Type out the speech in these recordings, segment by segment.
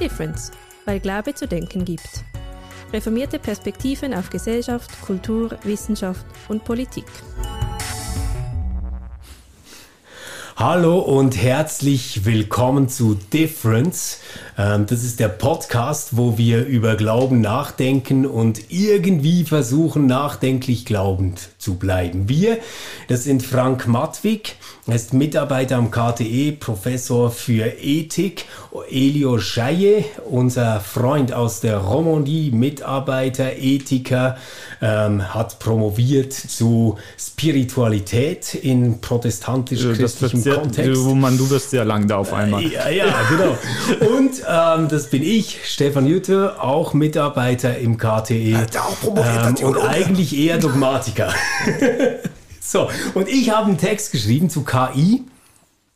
Difference, weil Glaube zu denken gibt. Reformierte Perspektiven auf Gesellschaft, Kultur, Wissenschaft und Politik. Hallo und herzlich willkommen zu Difference. Ähm, das ist der Podcast, wo wir über Glauben nachdenken und irgendwie versuchen, nachdenklich glaubend zu bleiben. Wir, das sind Frank Matwig, er ist Mitarbeiter am KTE, Professor für Ethik. Elio Scheie, unser Freund aus der Romandie, Mitarbeiter, Ethiker, ähm, hat promoviert zu Spiritualität in protestantisch-christlichem Kontext. Du, Mann, du wirst sehr lang da auf einmal. Ja, ja, genau. Und ähm, das bin ich, Stefan Jütte, auch Mitarbeiter im KTE. Hat auch promoviert, ähm, und eigentlich eher Dogmatiker. so, und ich habe einen Text geschrieben zu KI.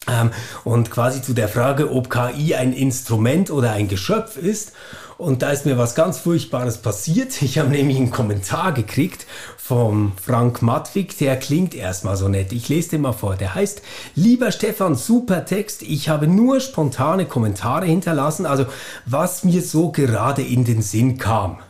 Ähm, und quasi zu der Frage, ob KI ein Instrument oder ein Geschöpf ist. Und da ist mir was ganz Furchtbares passiert. Ich habe nämlich einen Kommentar gekriegt vom Frank Matwig, der klingt erstmal so nett. Ich lese den mal vor. Der heißt, lieber Stefan, super Text. Ich habe nur spontane Kommentare hinterlassen, also was mir so gerade in den Sinn kam.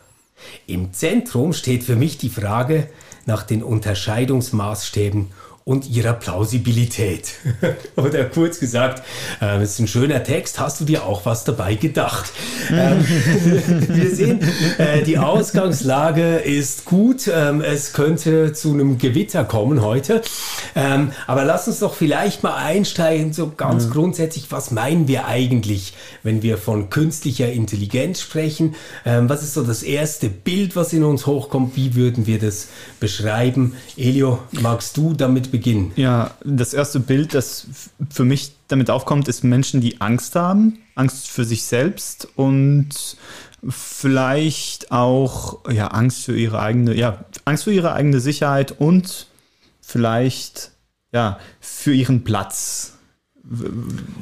Im Zentrum steht für mich die Frage nach den Unterscheidungsmaßstäben und ihrer Plausibilität. Oder kurz gesagt, äh, ist ein schöner Text, hast du dir auch was dabei gedacht? ähm, wir sehen, äh, die Ausgangslage ist gut. Ähm, es könnte zu einem Gewitter kommen heute. Ähm, aber lass uns doch vielleicht mal einsteigen, so ganz mhm. grundsätzlich, was meinen wir eigentlich, wenn wir von künstlicher Intelligenz sprechen? Ähm, was ist so das erste Bild, was in uns hochkommt? Wie würden wir das beschreiben? Elio, magst du damit beginnen? Ja, das erste Bild, das für mich damit aufkommt, ist Menschen, die Angst haben. Angst für sich selbst und vielleicht auch ja, Angst für ihre eigene, ja, Angst für ihre eigene Sicherheit und vielleicht ja, für ihren Platz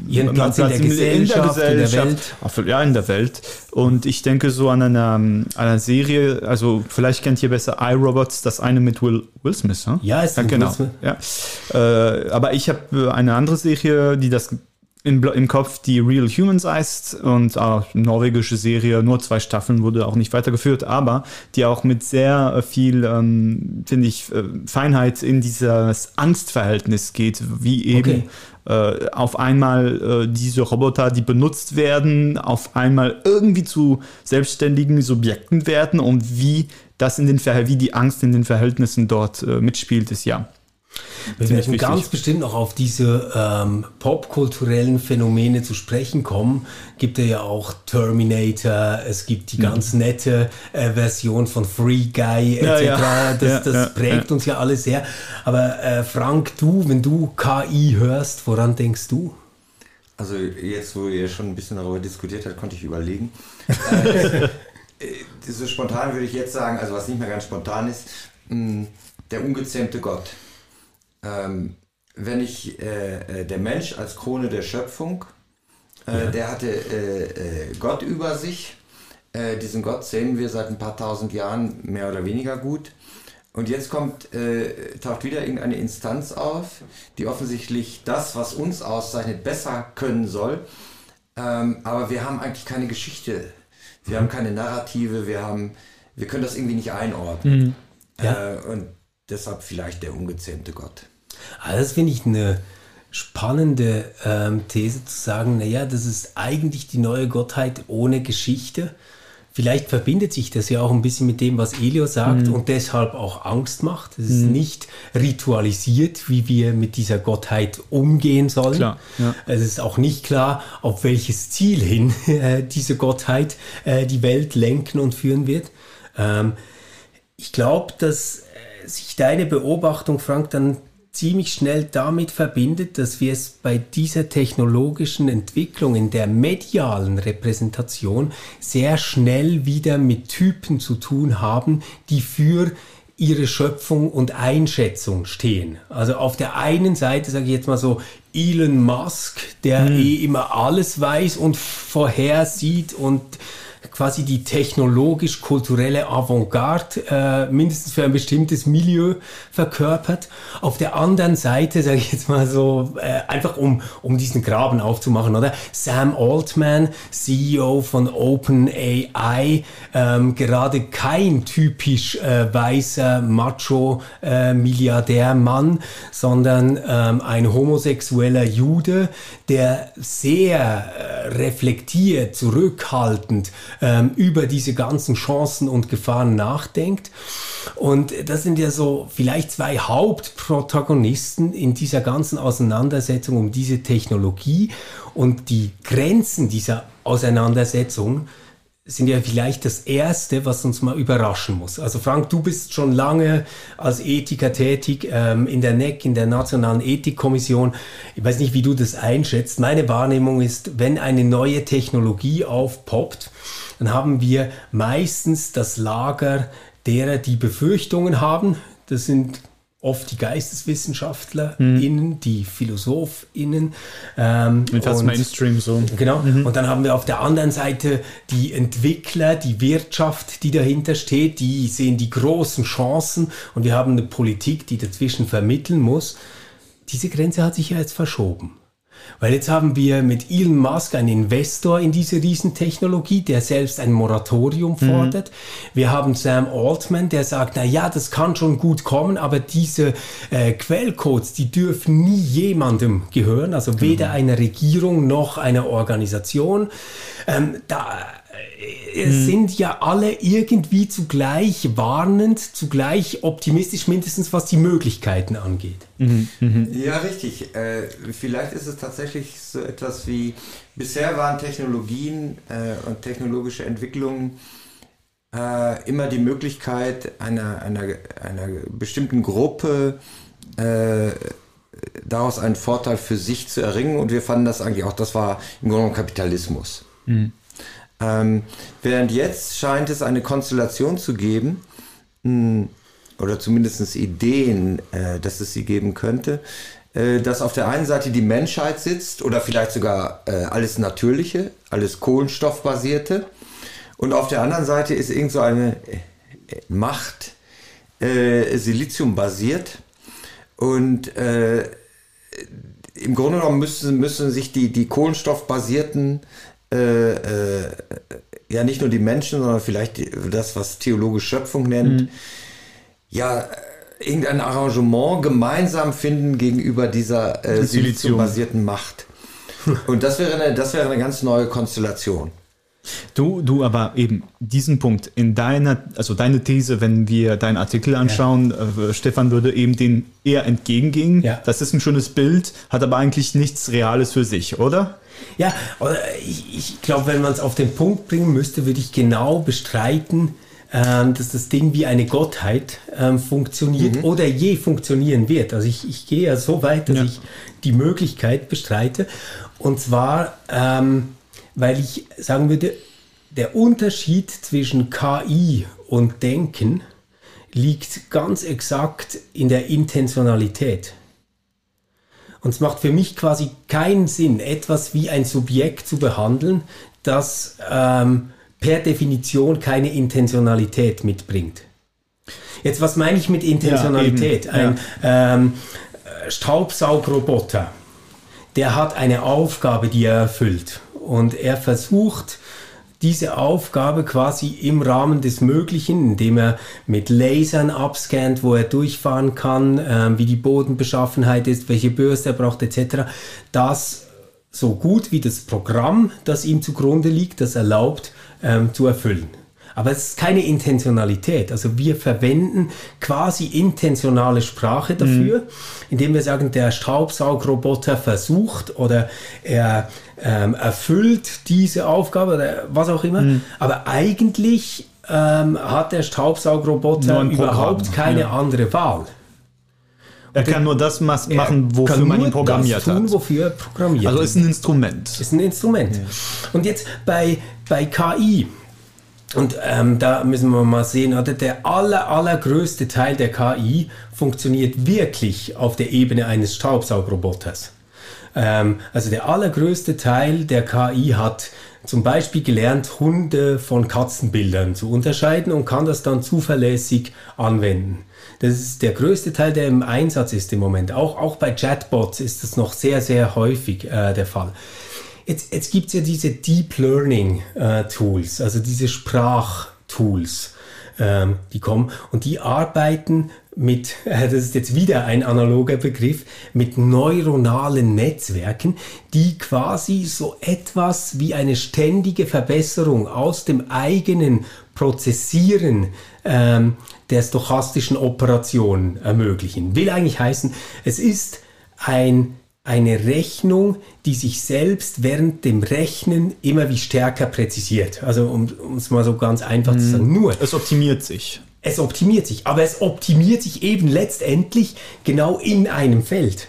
ihren Platz, Platz in, der Gesellschaft, in der Gesellschaft, in der Welt. Ja, in der Welt. Und ich denke so an einer, einer Serie, also vielleicht kennt ihr besser iRobots, das eine mit Will, Will Smith. Hm? Ja, ist ja, genau. Ja. Äh, aber ich habe eine andere Serie, die das im, im Kopf, die Real Humans heißt und äh, norwegische Serie, nur zwei Staffeln, wurde auch nicht weitergeführt, aber die auch mit sehr viel, ähm, finde ich, äh, Feinheit in dieses Angstverhältnis geht, wie eben okay äh, auf einmal äh, diese Roboter, die benutzt werden, auf einmal irgendwie zu selbstständigen Subjekten werden und wie das in den wie die Angst in den Verhältnissen dort äh, mitspielt, ist ja wir werden ganz bestimmt noch auf diese ähm, popkulturellen Phänomene zu sprechen kommen. Gibt ja auch Terminator, es gibt die mhm. ganz nette äh, Version von Free Guy etc. Ja, ja. Das, ja, das prägt uns ja alles sehr. Aber äh, Frank, du, wenn du KI hörst, woran denkst du? Also jetzt, wo ihr schon ein bisschen darüber diskutiert habt, konnte ich überlegen. äh, so spontan würde ich jetzt sagen, also was nicht mehr ganz spontan ist, mh, hm, der ungezähmte Gott ähm, wenn ich äh, äh, der Mensch als Krone der Schöpfung, äh, ja. der hatte äh, äh, Gott über sich. Äh, diesen Gott sehen wir seit ein paar tausend Jahren mehr oder weniger gut. Und jetzt kommt, taucht wieder irgendeine Instanz auf, die offensichtlich das, was uns auszeichnet, besser können soll. Ähm, aber wir haben eigentlich keine Geschichte. Wir mhm. haben keine Narrative. Wir haben, wir können das irgendwie nicht einordnen. Mhm. Ja. und deshalb vielleicht der ungezähmte Gott. Also das finde ich eine spannende ähm, These zu sagen, naja, das ist eigentlich die neue Gottheit ohne Geschichte. Vielleicht verbindet sich das ja auch ein bisschen mit dem, was Elio sagt mhm. und deshalb auch Angst macht. Es ist mhm. nicht ritualisiert, wie wir mit dieser Gottheit umgehen sollen. Klar, ja. Es ist auch nicht klar, auf welches Ziel hin äh, diese Gottheit äh, die Welt lenken und führen wird. Ähm, ich glaube, dass äh, sich deine Beobachtung, Frank, dann ziemlich schnell damit verbindet, dass wir es bei dieser technologischen Entwicklung in der medialen Repräsentation sehr schnell wieder mit Typen zu tun haben, die für ihre Schöpfung und Einschätzung stehen. Also auf der einen Seite sage ich jetzt mal so Elon Musk, der mhm. eh immer alles weiß und vorhersieht und quasi die technologisch-kulturelle Avantgarde äh, mindestens für ein bestimmtes Milieu verkörpert. Auf der anderen Seite, sage ich jetzt mal so, äh, einfach um, um diesen Graben aufzumachen, oder? Sam Altman, CEO von OpenAI, ähm, gerade kein typisch äh, weißer Macho-Milliardärmann, äh, sondern ähm, ein homosexueller Jude, der sehr äh, reflektiert, zurückhaltend ähm, über diese ganzen Chancen und Gefahren nachdenkt. Und das sind ja so vielleicht zwei Hauptprotagonisten in dieser ganzen Auseinandersetzung um diese Technologie und die Grenzen dieser Auseinandersetzung sind ja vielleicht das Erste, was uns mal überraschen muss. Also Frank, du bist schon lange als Ethiker tätig ähm, in der NEC, in der Nationalen Ethikkommission. Ich weiß nicht, wie du das einschätzt. Meine Wahrnehmung ist, wenn eine neue Technologie aufpoppt, dann haben wir meistens das Lager derer, die Befürchtungen haben. Das sind oft die GeisteswissenschaftlerInnen, mhm. die PhilosophInnen. Ähm, Fast und, Mainstream so. Genau. Mhm. Und dann haben wir auf der anderen Seite die Entwickler, die Wirtschaft, die dahinter steht, die sehen die großen Chancen und wir haben eine Politik, die dazwischen vermitteln muss. Diese Grenze hat sich ja jetzt verschoben. Weil jetzt haben wir mit Elon Musk einen Investor in diese Riesentechnologie, der selbst ein Moratorium mhm. fordert. Mhm. Wir haben Sam Altman, der sagt, na ja, das kann schon gut kommen, aber diese äh, Quellcodes, die dürfen nie jemandem gehören, also weder mhm. einer Regierung noch einer Organisation. Ähm, da es hm. sind ja alle irgendwie zugleich warnend, zugleich optimistisch, mindestens was die Möglichkeiten angeht. Mhm. Mhm. Ja, richtig. Äh, vielleicht ist es tatsächlich so etwas wie, bisher waren Technologien äh, und technologische Entwicklungen äh, immer die Möglichkeit einer, einer, einer bestimmten Gruppe äh, daraus einen Vorteil für sich zu erringen und wir fanden das eigentlich auch, das war im Grunde Kapitalismus. Mhm. Ähm, während jetzt scheint es eine Konstellation zu geben, mh, hm, oder zumindest Ideen, äh, dass es sie geben könnte, äh, dass auf der einen Seite die Menschheit sitzt oder vielleicht sogar äh, alles Natürliche, alles Kohlenstoffbasierte und auf der anderen Seite ist irgend so eine äh, Macht, äh, Silizium basiert und äh, im Grunde genommen müssen, müssen sich die, die kohlenstoffbasierten äh, äh, ja nicht nur die Menschen, sondern vielleicht das, was theologisch Schöpfung nennt, mhm. ja, irgendein Arrangement gemeinsam finden gegenüber dieser äh, Silizium-basierten Macht. Und das wäre, eine, das wäre eine ganz neue Konstellation. Du, du aber eben diesen Punkt in deiner, also deine These, wenn wir deinen Artikel anschauen, ja. äh, Stefan würde eben den eher entgegengehen. Ja. Das ist ein schönes Bild, hat aber eigentlich nichts Reales für sich, oder? Ja, ich, ich glaube, wenn man es auf den Punkt bringen müsste, würde ich genau bestreiten, ähm, dass das Ding wie eine Gottheit ähm, funktioniert mhm. oder je funktionieren wird. Also ich, ich gehe ja so weit, dass ja. ich die Möglichkeit bestreite. Und zwar, ähm, weil ich sagen würde, der Unterschied zwischen KI und Denken liegt ganz exakt in der Intentionalität. Und es macht für mich quasi keinen Sinn, etwas wie ein Subjekt zu behandeln, das ähm, per Definition keine Intentionalität mitbringt. Jetzt, was meine ich mit Intentionalität? Ja, ein ja. ähm, Staubsaugroboter, der hat eine Aufgabe, die er erfüllt. Und er versucht, diese Aufgabe quasi im Rahmen des Möglichen, indem er mit Lasern abscannt, wo er durchfahren kann, äh, wie die Bodenbeschaffenheit ist, welche Bürste er braucht etc., das so gut wie das Programm, das ihm zugrunde liegt, das erlaubt, ähm, zu erfüllen. Aber es ist keine Intentionalität. Also wir verwenden quasi intentionale Sprache dafür, mhm. indem wir sagen, der Staubsaugroboter versucht oder er ähm, erfüllt diese Aufgabe oder was auch immer. Mhm. Aber eigentlich ähm, hat der Staubsaugroboter überhaupt keine ja. andere Wahl. Er kann nur das machen, wofür man ihn programmiert das tun, hat. Wofür er programmiert also ist ein Instrument. Ist ein Instrument. Ja. Und jetzt bei, bei KI, und ähm, da müssen wir mal sehen, oder der aller, allergrößte Teil der KI funktioniert wirklich auf der Ebene eines Staubsaugroboters. Ähm, also der allergrößte Teil der KI hat zum Beispiel gelernt, Hunde von Katzenbildern zu unterscheiden und kann das dann zuverlässig anwenden. Das ist der größte Teil, der im Einsatz ist im Moment. Auch, auch bei Chatbots ist das noch sehr, sehr häufig äh, der Fall. Jetzt, jetzt gibt es ja diese Deep Learning äh, Tools, also diese Sprachtools, ähm, die kommen und die arbeiten mit, äh, das ist jetzt wieder ein analoger Begriff, mit neuronalen Netzwerken, die quasi so etwas wie eine ständige Verbesserung aus dem eigenen Prozessieren ähm, der stochastischen Operation ermöglichen. Will eigentlich heißen, es ist ein eine Rechnung, die sich selbst während dem Rechnen immer wie stärker präzisiert. Also um es mal so ganz einfach zu sagen, nur. Es optimiert sich. Es optimiert sich, aber es optimiert sich eben letztendlich genau in einem Feld.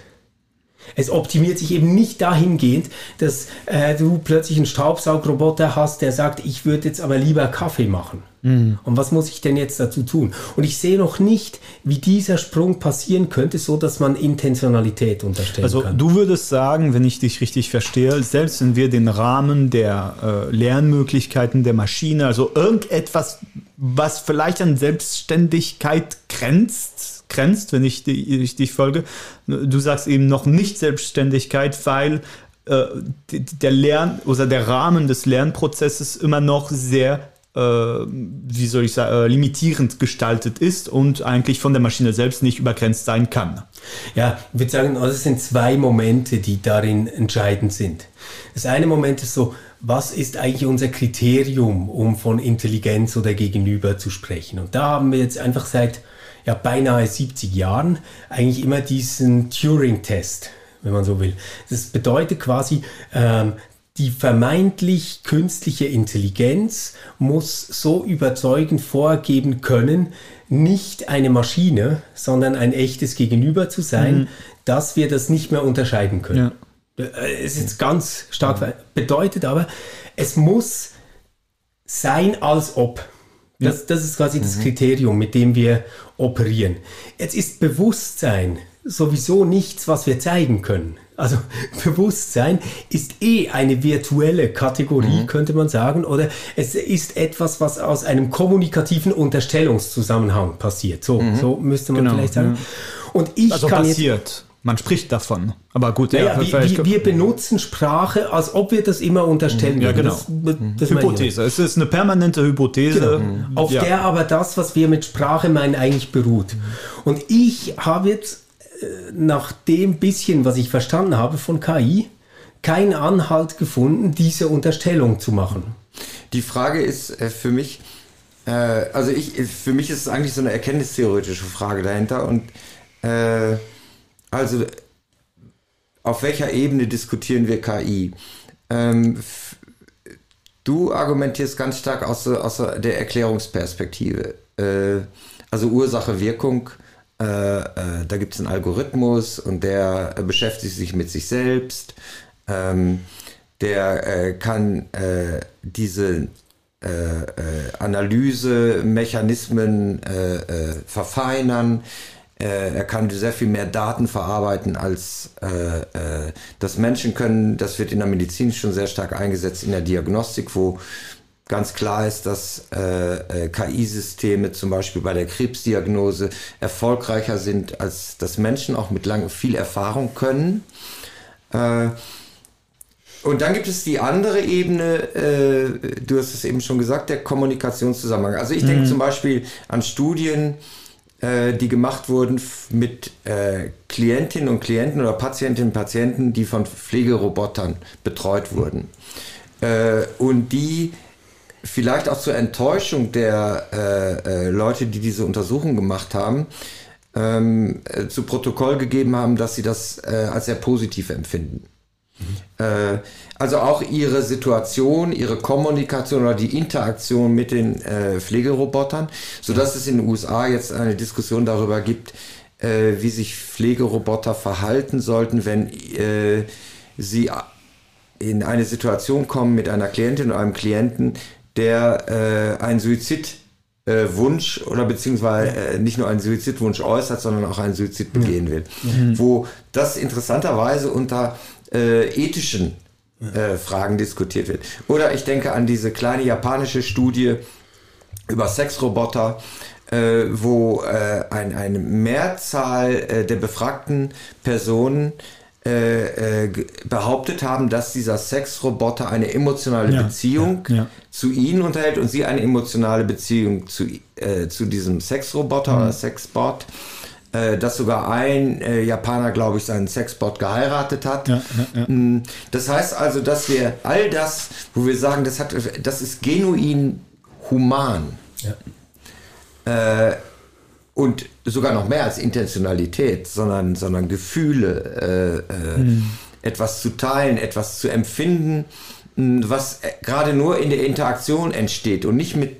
Es optimiert sich eben nicht dahingehend, dass äh, du plötzlich einen Staubsaugroboter hast, der sagt, ich würde jetzt aber lieber Kaffee machen. Mhm. Und was muss ich denn jetzt dazu tun? Und ich sehe noch nicht, wie dieser Sprung passieren könnte, so dass man Intentionalität unterstellen also, kann. Also du würdest sagen, wenn ich dich richtig verstehe, selbst wenn wir den Rahmen der äh, Lernmöglichkeiten der Maschine, also irgendetwas, was vielleicht an Selbstständigkeit grenzt, grenzt, wenn ich, die, ich dich folge. Du sagst eben noch nicht Selbstständigkeit, weil äh, der Lern oder der Rahmen des Lernprozesses immer noch sehr äh, wie soll ich sagen, äh, limitierend gestaltet ist und eigentlich von der Maschine selbst nicht übergrenzt sein kann. Ja, ich würde sagen, also es sind zwei Momente, die darin entscheidend sind. Das eine Moment ist so, was ist eigentlich unser Kriterium, um von Intelligenz oder Gegenüber zu sprechen? Und da haben wir jetzt einfach seit ja, beinahe 70 Jahren eigentlich immer diesen Turing-Test, wenn man so will. Das bedeutet quasi, ähm, die vermeintlich künstliche Intelligenz muss so überzeugend vorgeben können, nicht eine Maschine, sondern ein echtes Gegenüber zu sein, mhm. dass wir das nicht mehr unterscheiden können. Ja. Äh, es ist ganz stark, mhm. bedeutet aber, es muss sein, als ob. Das, das ist quasi mhm. das Kriterium, mit dem wir operieren. Jetzt ist Bewusstsein sowieso nichts, was wir zeigen können. Also Bewusstsein ist eh eine virtuelle Kategorie, mhm. könnte man sagen, oder es ist etwas, was aus einem kommunikativen Unterstellungszusammenhang passiert. So, mhm. so müsste man genau, vielleicht sagen. Und ich also kann passiert. Jetzt, man spricht davon. Aber gut, naja, ja, wir, wir, benutzen Sprache, als ob wir das immer unterstellen. Ja, genau. Das, das Hypothese. Es ist eine permanente Hypothese. Genau. Mhm. Auf ja. der aber das, was wir mit Sprache meinen, eigentlich beruht. Und ich habe jetzt nach dem bisschen, was ich verstanden habe von KI, keinen Anhalt gefunden, diese Unterstellung zu machen. Die Frage ist äh, für mich, äh, also ich, für mich ist es eigentlich so eine erkenntnistheoretische Frage dahinter und äh, also auf welcher Ebene diskutieren wir KI? Ähm, du argumentierst ganz stark aus, aus der Erklärungsperspektive. Äh, also Ursache, Wirkung. Äh, äh, da gibt es einen Algorithmus und der beschäftigt sich mit sich selbst. Ähm, der äh, kann äh, diese äh, Analysemechanismen verfeinern äh, er kann sehr viel mehr Daten verarbeiten, als äh, äh, das Menschen können. Das wird in der Medizin schon sehr stark eingesetzt, in der Diagnostik, wo ganz klar ist, dass äh, äh KI-Systeme zum Beispiel bei der Krebsdiagnose erfolgreicher sind, als das Menschen auch mit lang viel Erfahrung können. Äh, und dann gibt es die andere Ebene, äh, du hast es eben schon gesagt, der Kommunikationszusammenhang. Also ich mhm. denke zum Beispiel an Studien, äh, die gemacht wurden mit äh, Klientinnen und Klienten oder Patientinnen und Patienten, die von Pflegerobotern betreut wurden. Äh, und die vielleicht auch zur Enttäuschung der äh, äh, Leute, die diese Untersuchung gemacht haben, ähm, äh, zu Protokoll gegeben haben, dass sie das äh, als sehr positiv empfinden. Mhm. Äh, also auch ihre Situation, ihre Kommunikation oder die Interaktion mit den äh, Pflegerobotern, sodass es in den USA jetzt eine Diskussion darüber gibt, wie sich Pflegeroboter verhalten sollten, wenn sie in eine Situation kommen mit einer Klientin oder einem Klienten, der äh, einen Suizidwunsch äh, oder beziehungsweise äh, nicht nur einen Suizidwunsch äußert, sondern auch einen Suizid begehen will. Mhm. Wo das interessanterweise unter äh, ethischen äh, Fragen diskutiert wird. Oder ich denke an diese kleine japanische Studie über Sexroboter, äh, wo ein, eine Mehrzahl der befragten Personen äh, äh, behauptet haben, dass dieser Sexroboter eine emotionale Ja, Beziehung ja, ja. zu ihnen unterhält und sie eine emotionale Beziehung zu, äh, zu diesem Sexroboter oder Sexbot. Äh, dass sogar ein äh, Japaner, glaube ich, seinen Sexbot geheiratet hat. Mm, Das heißt also, dass wir all das, wo wir sagen, das, hat, das ist genuin human äh, und sogar noch mehr als Intentionalität, sondern, sondern Gefühle, äh, äh, etwas zu teilen, etwas zu empfinden, mh, was äh, gerade nur in der Interaktion entsteht und nicht mit,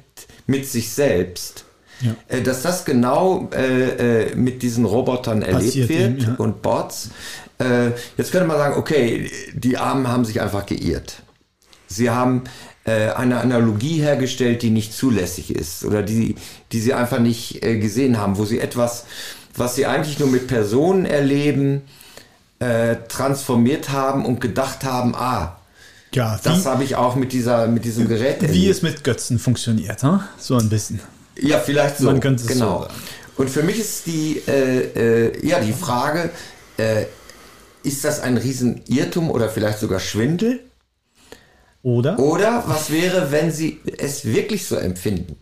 mit sich selbst. Ja. Äh, Dass das genau äh, mit diesen Robotern erlebt Passiert wird ihm, ja. und Bots. Äh, jetzt könnte man sagen, okay, die Armen haben sich einfach geirrt. Sie haben äh, eine Analogie hergestellt, die nicht zulässig ist oder die, die sie einfach nicht äh, gesehen haben, wo sie etwas, was sie eigentlich nur mit Personen erleben, äh, transformiert haben und gedacht haben, ah, Ja, das wie, habe ich auch mit, dieser, mit diesem Gerät wie erlebt. es mit Götzen funktioniert, hm? so ein bisschen. Ja, vielleicht so. Man könnte es genau. so sagen. Und für mich ist die, äh, äh, ja, die Frage, äh, ist das ein Riesenirrtum oder vielleicht sogar Schwindel? Oder? Oder was wäre, wenn sie es wirklich so empfinden,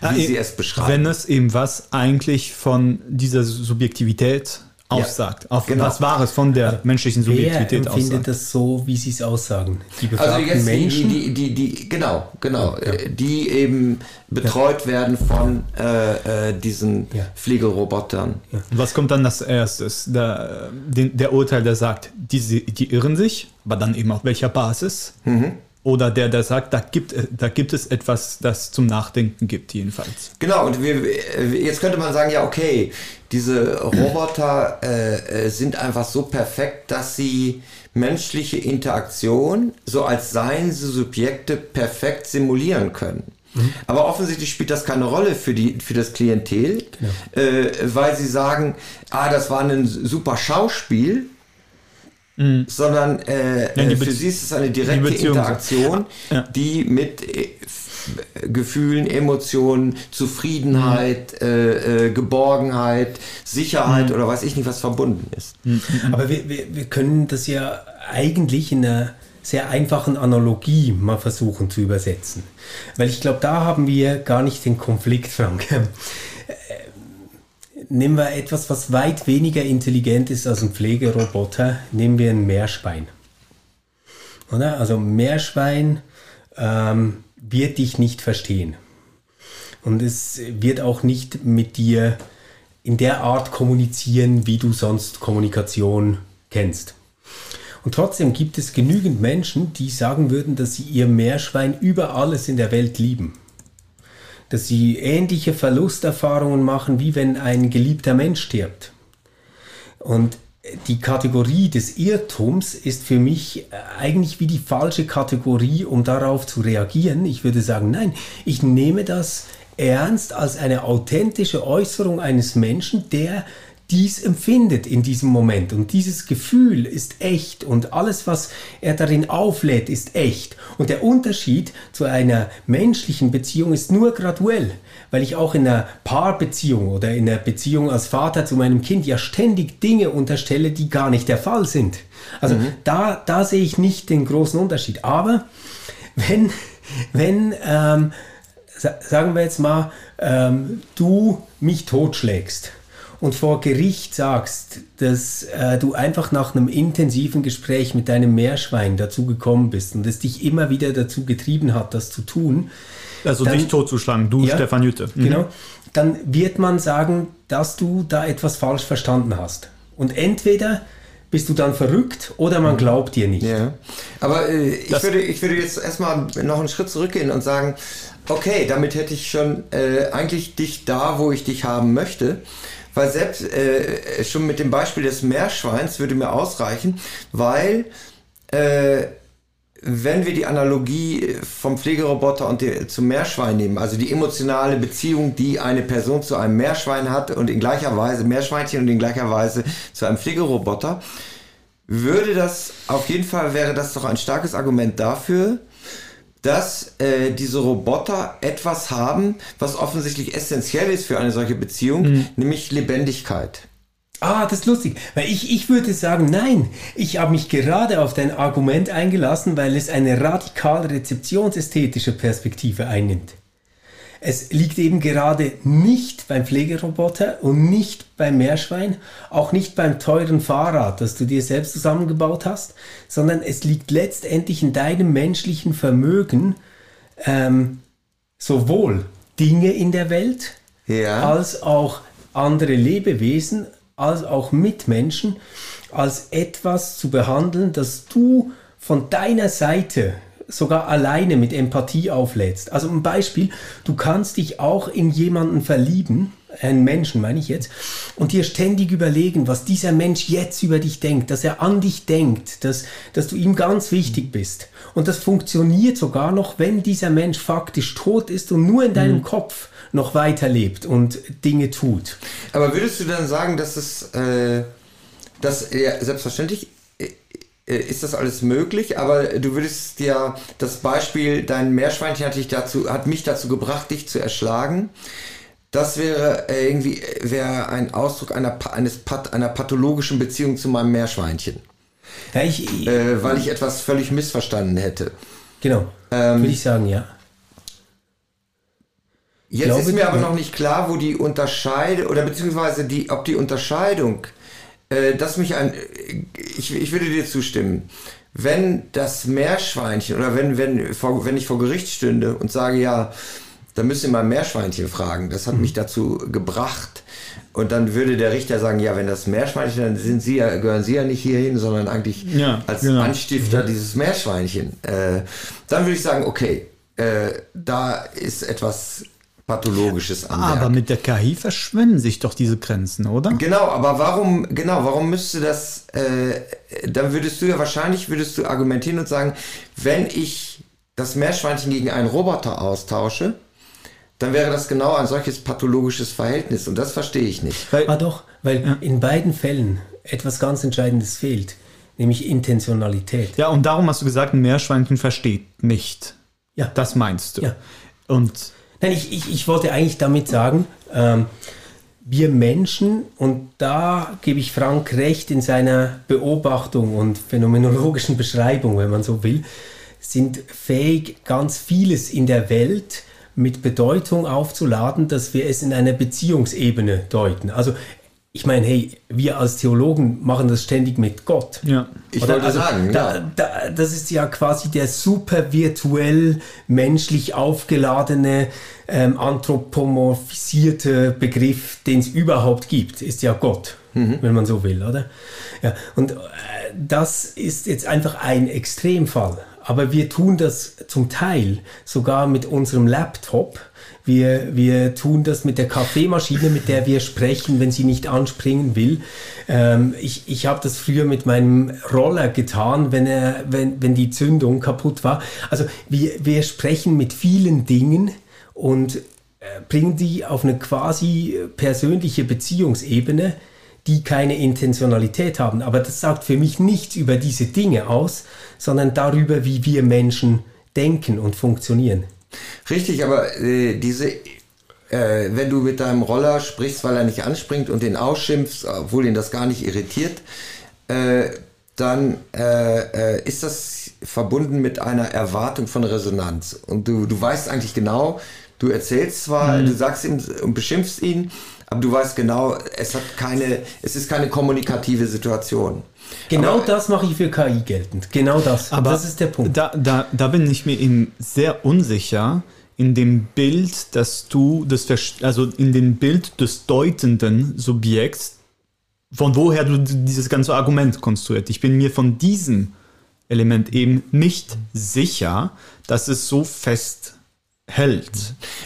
wie Ah, sie es beschreiben? Wenn es eben was eigentlich von dieser Subjektivität aussagt. Auf genau. was Wahres von der menschlichen Wer Subjektivität empfindet aussagt. das so, wie sie es aussagen? Die also jetzt die, Menschen? die, die, die, die, genau, genau, äh, die eben betreut werden von äh, äh, diesen Ja. Fliegerrobotern. Was kommt dann als erstes? Der, den, der Urteil, der sagt, die, die irren sich, aber dann eben auf welcher Basis? Mhm. Oder der, der sagt, da gibt, da gibt es etwas, das zum Nachdenken gibt, jedenfalls. Genau, und wir, äh, jetzt könnte man sagen, ja, okay, diese Roboter äh, äh, sind einfach so perfekt, dass sie menschliche Interaktion, so als seien sie Subjekte, perfekt simulieren können. Aber offensichtlich spielt das keine Rolle für, die, für das Klientel, äh, weil sie sagen, ah, das war ein super Schauspiel, sondern äh, Ja, die äh, für sie ist es eine direkte Beziehung- Interaktion, Ja. die mit äh, Gefühlen, Emotionen, Zufriedenheit, äh, äh, Geborgenheit, Sicherheit oder weiß ich nicht, was verbunden ist. Aber wir, wir, wir können das ja eigentlich in einer sehr einfachen Analogie mal versuchen zu übersetzen. Weil ich glaube, da haben wir gar nicht den Konflikt, Frank. Nehmen wir etwas, was weit weniger intelligent ist als ein Pflegeroboter, nehmen wir ein Meerschwein. Oder? Also ein Meerschwein ähm, wird dich nicht verstehen. Und es wird auch nicht mit dir in der Art kommunizieren, wie du sonst Kommunikation kennst. Und trotzdem gibt es genügend Menschen, die sagen würden, dass sie ihr Meerschwein über alles in der Welt lieben. Dass sie ähnliche Verlusterfahrungen machen, wie wenn ein geliebter Mensch stirbt. Und die Kategorie des Irrtums ist für mich eigentlich wie die falsche Kategorie, um darauf zu reagieren. Ich würde sagen, nein, ich nehme das ernst als eine authentische Äußerung eines Menschen, der dies empfindet in diesem Moment. Und dieses Gefühl ist echt und alles, was er darin auflädt, ist echt. Und der Unterschied zu einer menschlichen Beziehung ist nur graduell, weil ich auch in einer Paarbeziehung oder in einer Beziehung als Vater zu meinem Kind ja ständig Dinge unterstelle, die gar nicht der Fall sind. Also da, da sehe ich nicht den großen Unterschied. Aber wenn, wenn ähm, sa- sagen wir jetzt mal, ähm, du mich totschlägst und vor Gericht sagst, dass äh, du einfach nach einem intensiven Gespräch mit deinem Meerschwein dazu gekommen bist und es dich immer wieder dazu getrieben hat, das zu tun, Also Dann- dich totzuschlagen, du Ja, Stefan Jütte. Mhm. Genau. Dann wird man sagen, dass du da etwas falsch verstanden hast. Und entweder bist du dann verrückt oder man glaubt dir nicht. Ja. Aber äh, ich, Das- würde, ich würde jetzt erstmal noch einen Schritt zurückgehen und sagen, okay, damit hätte ich schon äh, eigentlich dich da, wo ich dich haben möchte. Weil selbst äh, schon mit dem Beispiel des Meerschweins würde mir ausreichen, weil äh, wenn wir die Analogie vom Pflegeroboter und die, zum Meerschwein nehmen, also die emotionale Beziehung, die eine Person zu einem Meerschwein hat und in gleicher Weise, Meerschweinchen und in gleicher Weise zu einem Pflegeroboter, würde das, auf jeden Fall wäre das doch ein starkes Argument dafür, dass äh, diese Roboter etwas haben, was offensichtlich essentiell ist für eine solche Beziehung, nämlich Lebendigkeit. Ah, das ist lustig. Weil ich, ich würde sagen, nein, ich habe mich gerade auf dein Argument eingelassen, weil es eine radikal rezeptionsästhetische Perspektive einnimmt. Es liegt eben gerade nicht beim Pflegeroboter und nicht beim Meerschwein, auch nicht beim teuren Fahrrad, das du dir selbst zusammengebaut hast, sondern es liegt letztendlich in deinem menschlichen Vermögen, ähm, sowohl Dinge in der Welt Ja. als auch andere Lebewesen, als auch Mitmenschen, als etwas zu behandeln, das du von deiner Seite sogar alleine mit Empathie auflädst. Also ein Beispiel, du kannst dich auch in jemanden verlieben, einen Menschen meine ich jetzt, und dir ständig überlegen, was dieser Mensch jetzt über dich denkt, dass er an dich denkt, dass, dass du ihm ganz wichtig bist. Und das funktioniert sogar noch, wenn dieser Mensch faktisch tot ist und nur in deinem Kopf noch weiterlebt und Dinge tut. Aber würdest du dann sagen, dass es, äh, dass, ja, selbstverständlich ist das alles möglich, aber du würdest ja das Beispiel, dein Meerschweinchen hat, dich dazu, hat mich dazu gebracht, dich zu erschlagen. Das wäre äh, irgendwie äh, wäre ein Ausdruck einer, eines einer pathologischen Beziehung zu meinem Meerschweinchen, Ja, ich, äh, weil ich etwas völlig missverstanden hätte. genau, würde ich sagen, ja. Jetzt glaube, ist mir aber noch nicht klar, wo die Unterscheidung oder beziehungsweise die, ob die Unterscheidung, äh, dass mich ein, ich, ich würde dir zustimmen, wenn das Meerschweinchen oder wenn, wenn, vor, wenn ich vor Gericht stünde und sage, ja, da müsst ihr mal Meerschweinchen fragen, das Mhm. hat mich dazu gebracht. Und dann würde der Richter sagen, ja, wenn das Meerschweinchen, dann sind Sie ja, gehören Sie ja nicht hierhin, sondern eigentlich Ja, als genau. Anstifter dieses Meerschweinchen. Äh, dann würde ich sagen, okay, äh, da ist etwas Pathologisches am Aber Werk. mit der KI verschwimmen sich doch diese Grenzen, oder? Genau, aber warum, genau, warum müsste das, äh, dann würdest du ja wahrscheinlich, würdest du argumentieren und sagen, wenn ich das Meerschweinchen gegen einen Roboter austausche, dann wäre das genau ein solches pathologisches Verhältnis und das verstehe ich nicht. Weil, Ah doch, weil in beiden Fällen etwas ganz Entscheidendes fehlt, nämlich Intentionalität. ja, und darum hast du gesagt, ein Meerschweinchen versteht nicht. Ja. Das meinst du. Ja. Und Nein, ich, ich, ich wollte eigentlich damit sagen, ähm, wir Menschen, und da gebe ich Frank recht in seiner Beobachtung und phänomenologischen Beschreibung, wenn man so will, sind fähig, ganz vieles in der Welt mit Bedeutung aufzuladen, dass wir es in einer Beziehungsebene deuten. Also ich meine, hey, wir als Theologen machen das ständig mit Gott. ja. Ich Oder? wollte Also, sagen, da, ja. da, das ist ja quasi der super virtuell menschlich aufgeladene, ähm, anthropomorphisierte Begriff, den es überhaupt gibt, ist ja Gott, wenn man so will, oder? Ja, und äh, das ist jetzt einfach ein Extremfall. Aber wir tun das zum Teil sogar mit unserem Laptop. Wir, wir tun das mit der Kaffeemaschine, mit der wir sprechen, wenn sie nicht anspringen will. Ähm, ich ich habe das früher mit meinem Roller getan, wenn, er, wenn, wenn die Zündung kaputt war. Also wir, wir sprechen mit vielen Dingen und äh, bringen die auf eine quasi persönliche Beziehungsebene, die keine Intentionalität haben. Aber das sagt für mich nichts über diese Dinge aus, sondern darüber, wie wir Menschen denken und funktionieren. Richtig, aber äh, diese, äh, wenn du mit deinem Roller sprichst, weil er nicht anspringt und den ausschimpfst, obwohl ihn das gar nicht irritiert, äh, dann äh, äh, ist das verbunden mit einer Erwartung von Resonanz. Und du, du weißt eigentlich genau, du erzählst zwar, du sagst ihm und beschimpfst ihn, aber du weißt genau, es hat keine, es ist keine kommunikative Situation. Genau Aber- das mache ich für KI geltend. Genau das. Aber das ist der Punkt. Da, da, da bin ich mir eben sehr unsicher in dem Bild, dass du das, also in dem Bild des deutenden Subjekts, von woher du dieses ganze Argument konstruiert. Ich bin mir von diesem Element eben nicht sicher, dass es so fest hält.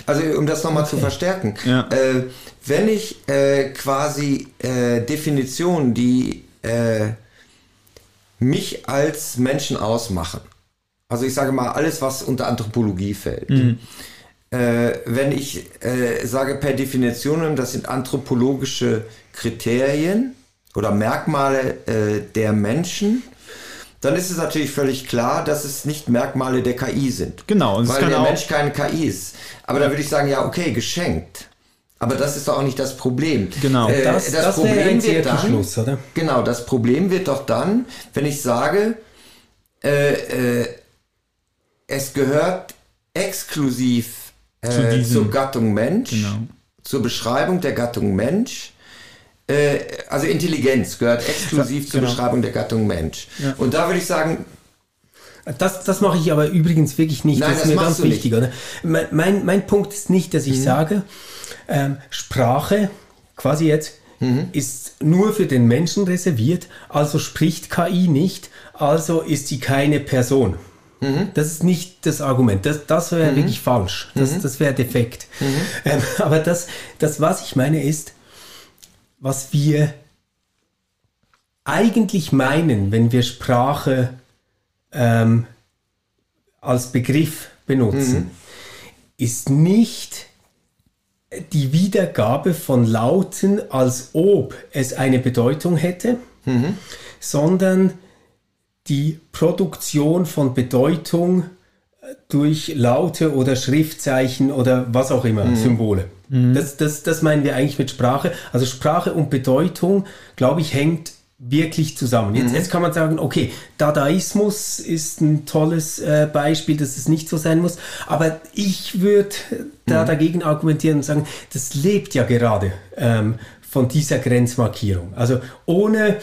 Also um das nochmal zu verstärken, Ja. äh, wenn ich äh, quasi äh, Definitionen, die äh, mich als Menschen ausmachen, also ich sage mal alles, was unter Anthropologie fällt, äh, wenn ich äh, sage per Definition, das sind anthropologische Kriterien, oder Merkmale äh, der Menschen, dann ist es natürlich völlig klar, dass es nicht Merkmale der KI sind. Genau, und es weil der Mensch keine KI ist. Aber dann würde ich sagen, ja, okay, geschenkt. Aber das ist doch auch nicht das Problem. Genau. Äh, Das, das, wäre ein Zirkelschluss, oder? Genau, das Problem wird doch dann, wenn ich sage, äh, äh, es gehört exklusiv Zu äh, diesem- zur Gattung Mensch, Genau. zur Beschreibung der Gattung Mensch. Äh, also Intelligenz gehört exklusiv zur genau. Beschreibung der Gattung Mensch. Und da würde ich sagen, Das, das mache ich aber übrigens wirklich nicht. Nein, das ist das mir machst ganz wichtig. Mein, mein, mein Punkt ist nicht, dass ich sage, ähm, Sprache, quasi jetzt, ist nur für den Menschen reserviert, also spricht KI nicht, also ist sie keine Person. Das ist nicht das Argument. Das, das wäre wirklich falsch. Das, das wäre defekt. Ähm, aber das, das, was ich meine, ist, was wir eigentlich meinen, wenn wir Sprache ähm, als Begriff benutzen, ist nicht die Wiedergabe von Lauten, als ob es eine Bedeutung hätte, sondern die Produktion von Bedeutung äh, durch Laute oder Schriftzeichen oder was auch immer, Symbole. Das, das, das meinen wir eigentlich mit Sprache. Also Sprache und Bedeutung, glaube ich, hängt wirklich zusammen. Jetzt, jetzt kann man sagen, okay, Dadaismus ist ein tolles äh, Beispiel, dass es nicht so sein muss, aber ich würde da dagegen argumentieren und sagen, das lebt ja gerade ähm, von dieser Grenzmarkierung. Also ohne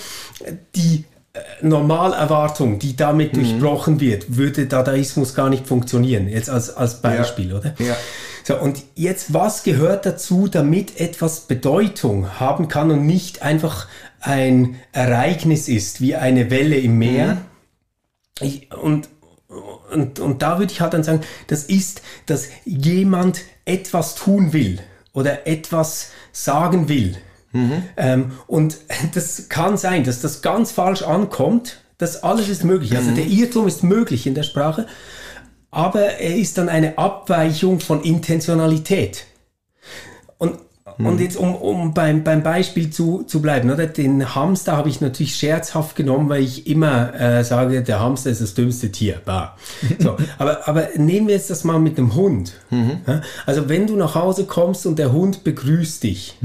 die äh, Normalerwartung, die damit durchbrochen wird, würde Dadaismus gar nicht funktionieren. Jetzt als, als Beispiel, oder? Ja. So, und jetzt, was gehört dazu, damit etwas Bedeutung haben kann und nicht einfach ein Ereignis ist, wie eine Welle im Meer? Ich, und, und, und da würde ich halt dann sagen, das ist, dass jemand etwas tun will oder etwas sagen will. Ähm, und das kann sein, dass das ganz falsch ankommt. Das alles ist möglich. Also der Irrtum ist möglich in der Sprache, aber er ist dann eine Abweichung von Intentionalität. Und, und jetzt, um, um beim, beim Beispiel zu, zu bleiben, oder? den Hamster habe ich natürlich scherzhaft genommen, weil ich immer äh, sage, der Hamster ist das dümmste Tier. Bah. So, aber, aber nehmen wir jetzt das mal mit dem Hund. Ja? Also wenn du nach Hause kommst und der Hund begrüßt dich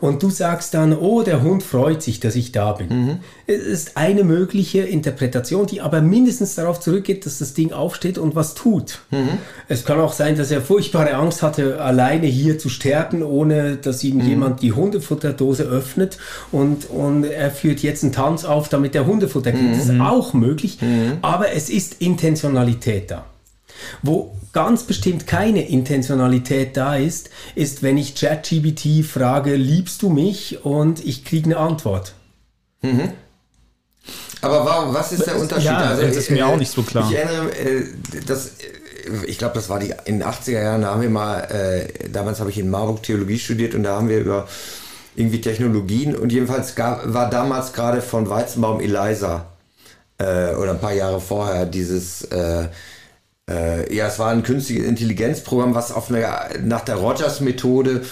und du sagst dann, oh, der Hund freut sich, dass ich da bin. Es ist eine mögliche Interpretation, die aber mindestens darauf zurückgeht, dass das Ding aufsteht und was tut. Es kann auch sein, dass er furchtbare Angst hatte, alleine hier zu sterben, ohne dass ihm jemand die Hundefutterdose öffnet und, und er führt jetzt einen Tanz auf, damit der Hundefutter kriegt. Das ist auch möglich, aber es ist Intentionalität da. Wo ganz bestimmt keine Intentionalität da ist, ist, wenn ich ChatGBT frage, liebst du mich? Und ich kriege eine Antwort. Aber warum, was ist der Unterschied? ja, das ist mir auch nicht so klar. Ich erinnere, äh, das, äh, ich glaube, das war die, in den 80er Jahren, da haben wir mal, äh, damals habe ich in Marburg Theologie studiert und da haben wir über irgendwie Technologien und jedenfalls gab, war damals gerade von Weizenbaum Eliza äh, oder ein paar Jahre vorher dieses, äh, äh, ja, es war ein künstliches Intelligenzprogramm, was auf eine, nach der Rogers-Methode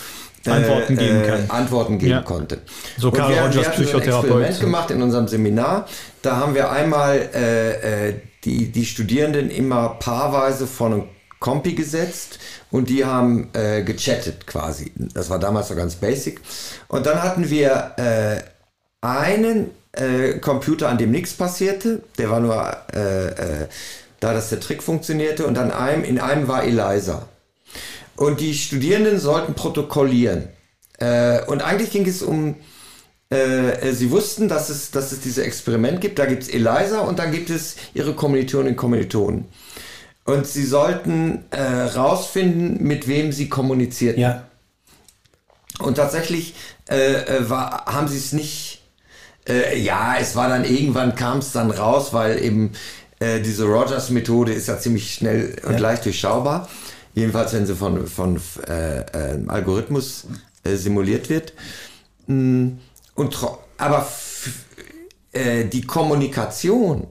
äh, Antworten geben kann. Antworten geben Ja. konnte. So wir, Rogers, wir hatten so ein Psychotherapeut. Experiment gemacht in unserem Seminar. Da haben wir einmal äh, äh, die, die Studierenden immer paarweise vor einen Kompi gesetzt und die haben äh, gechattet quasi. Das war damals so ganz basic. Und dann hatten wir äh, einen äh, Computer, an dem nichts passierte. Der war nur äh, äh, da, dass der Trick funktionierte. Und an einem, in einem war Eliza. Und die Studierenden sollten protokollieren. Äh, und eigentlich ging es um, äh, sie wussten, dass es, dass es dieses Experiment gibt. Da gibt es Eliza und dann gibt es ihre Kommilitoninnen und Kommilitonen. Und sie sollten äh, rausfinden, mit wem sie kommunizierten. Ja. Und tatsächlich äh, äh, war, haben sie es nicht. Äh, ja, es war dann irgendwann kam es dann raus, weil eben äh, diese Rogers-Methode ist ja ziemlich schnell und leicht durchschaubar. Jedenfalls, wenn sie von, von äh, äh, einem Algorithmus äh, simuliert wird. Mm, Und aber äh, die Kommunikation,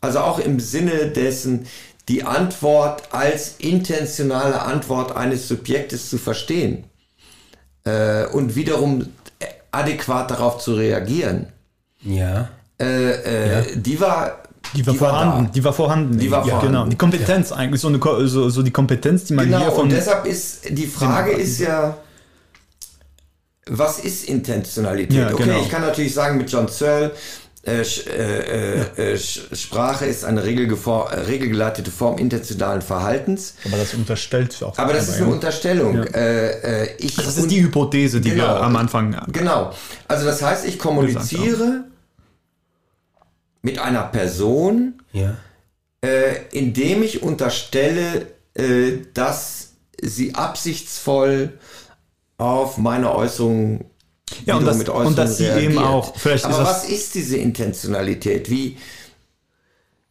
also auch im Sinne dessen, die Antwort als intentionale Antwort eines Subjektes zu verstehen, äh, und wiederum adäquat darauf zu reagieren, Ja. äh, äh, die war Die war vorhanden. da. Die war vorhanden. Die war ja, vorhanden. Genau. Die Kompetenz eigentlich, so, eine, so, so die Kompetenz, die man Genau, hier von. und deshalb ist die Frage ist ja, was ist Intentionalität? Ja, okay, genau. ich kann natürlich sagen mit John Searle, äh, äh, äh, äh, Sprache ist eine äh, regelgeleitete Form intentionalen Verhaltens. aber das unterstellt auch. Aber das ist eine Unterstellung. Äh, äh, ich Das ist die Hypothese, die Genau. wir am Anfang. Genau. Also das heißt, ich kommuniziere mit einer Person, Ja. indem ich unterstelle, dass sie absichtsvoll auf meine Äußerungen Ja, und das- und dass sie eben auch- vielleicht Aber ist was ist diese Intentionalität? Wie,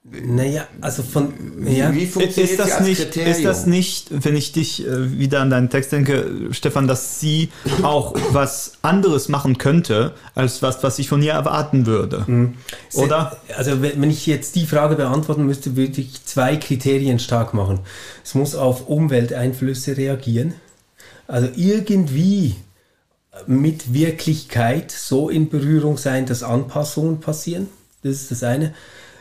Naja, also von. Ja. wie funktioniert Ist das, sie als nicht, Kriterium? ist das nicht, wenn ich dich äh, wieder an deinen Text denke, Stefan, dass sie auch was anderes machen könnte, als was, was ich von ihr erwarten würde? Oder? Also wenn ich jetzt die Frage beantworten müsste, würde ich zwei Kriterien stark machen. Es muss auf Umwelteinflüsse reagieren. Also irgendwie mit Wirklichkeit so in Berührung sein, dass Anpassungen passieren. Das ist das eine.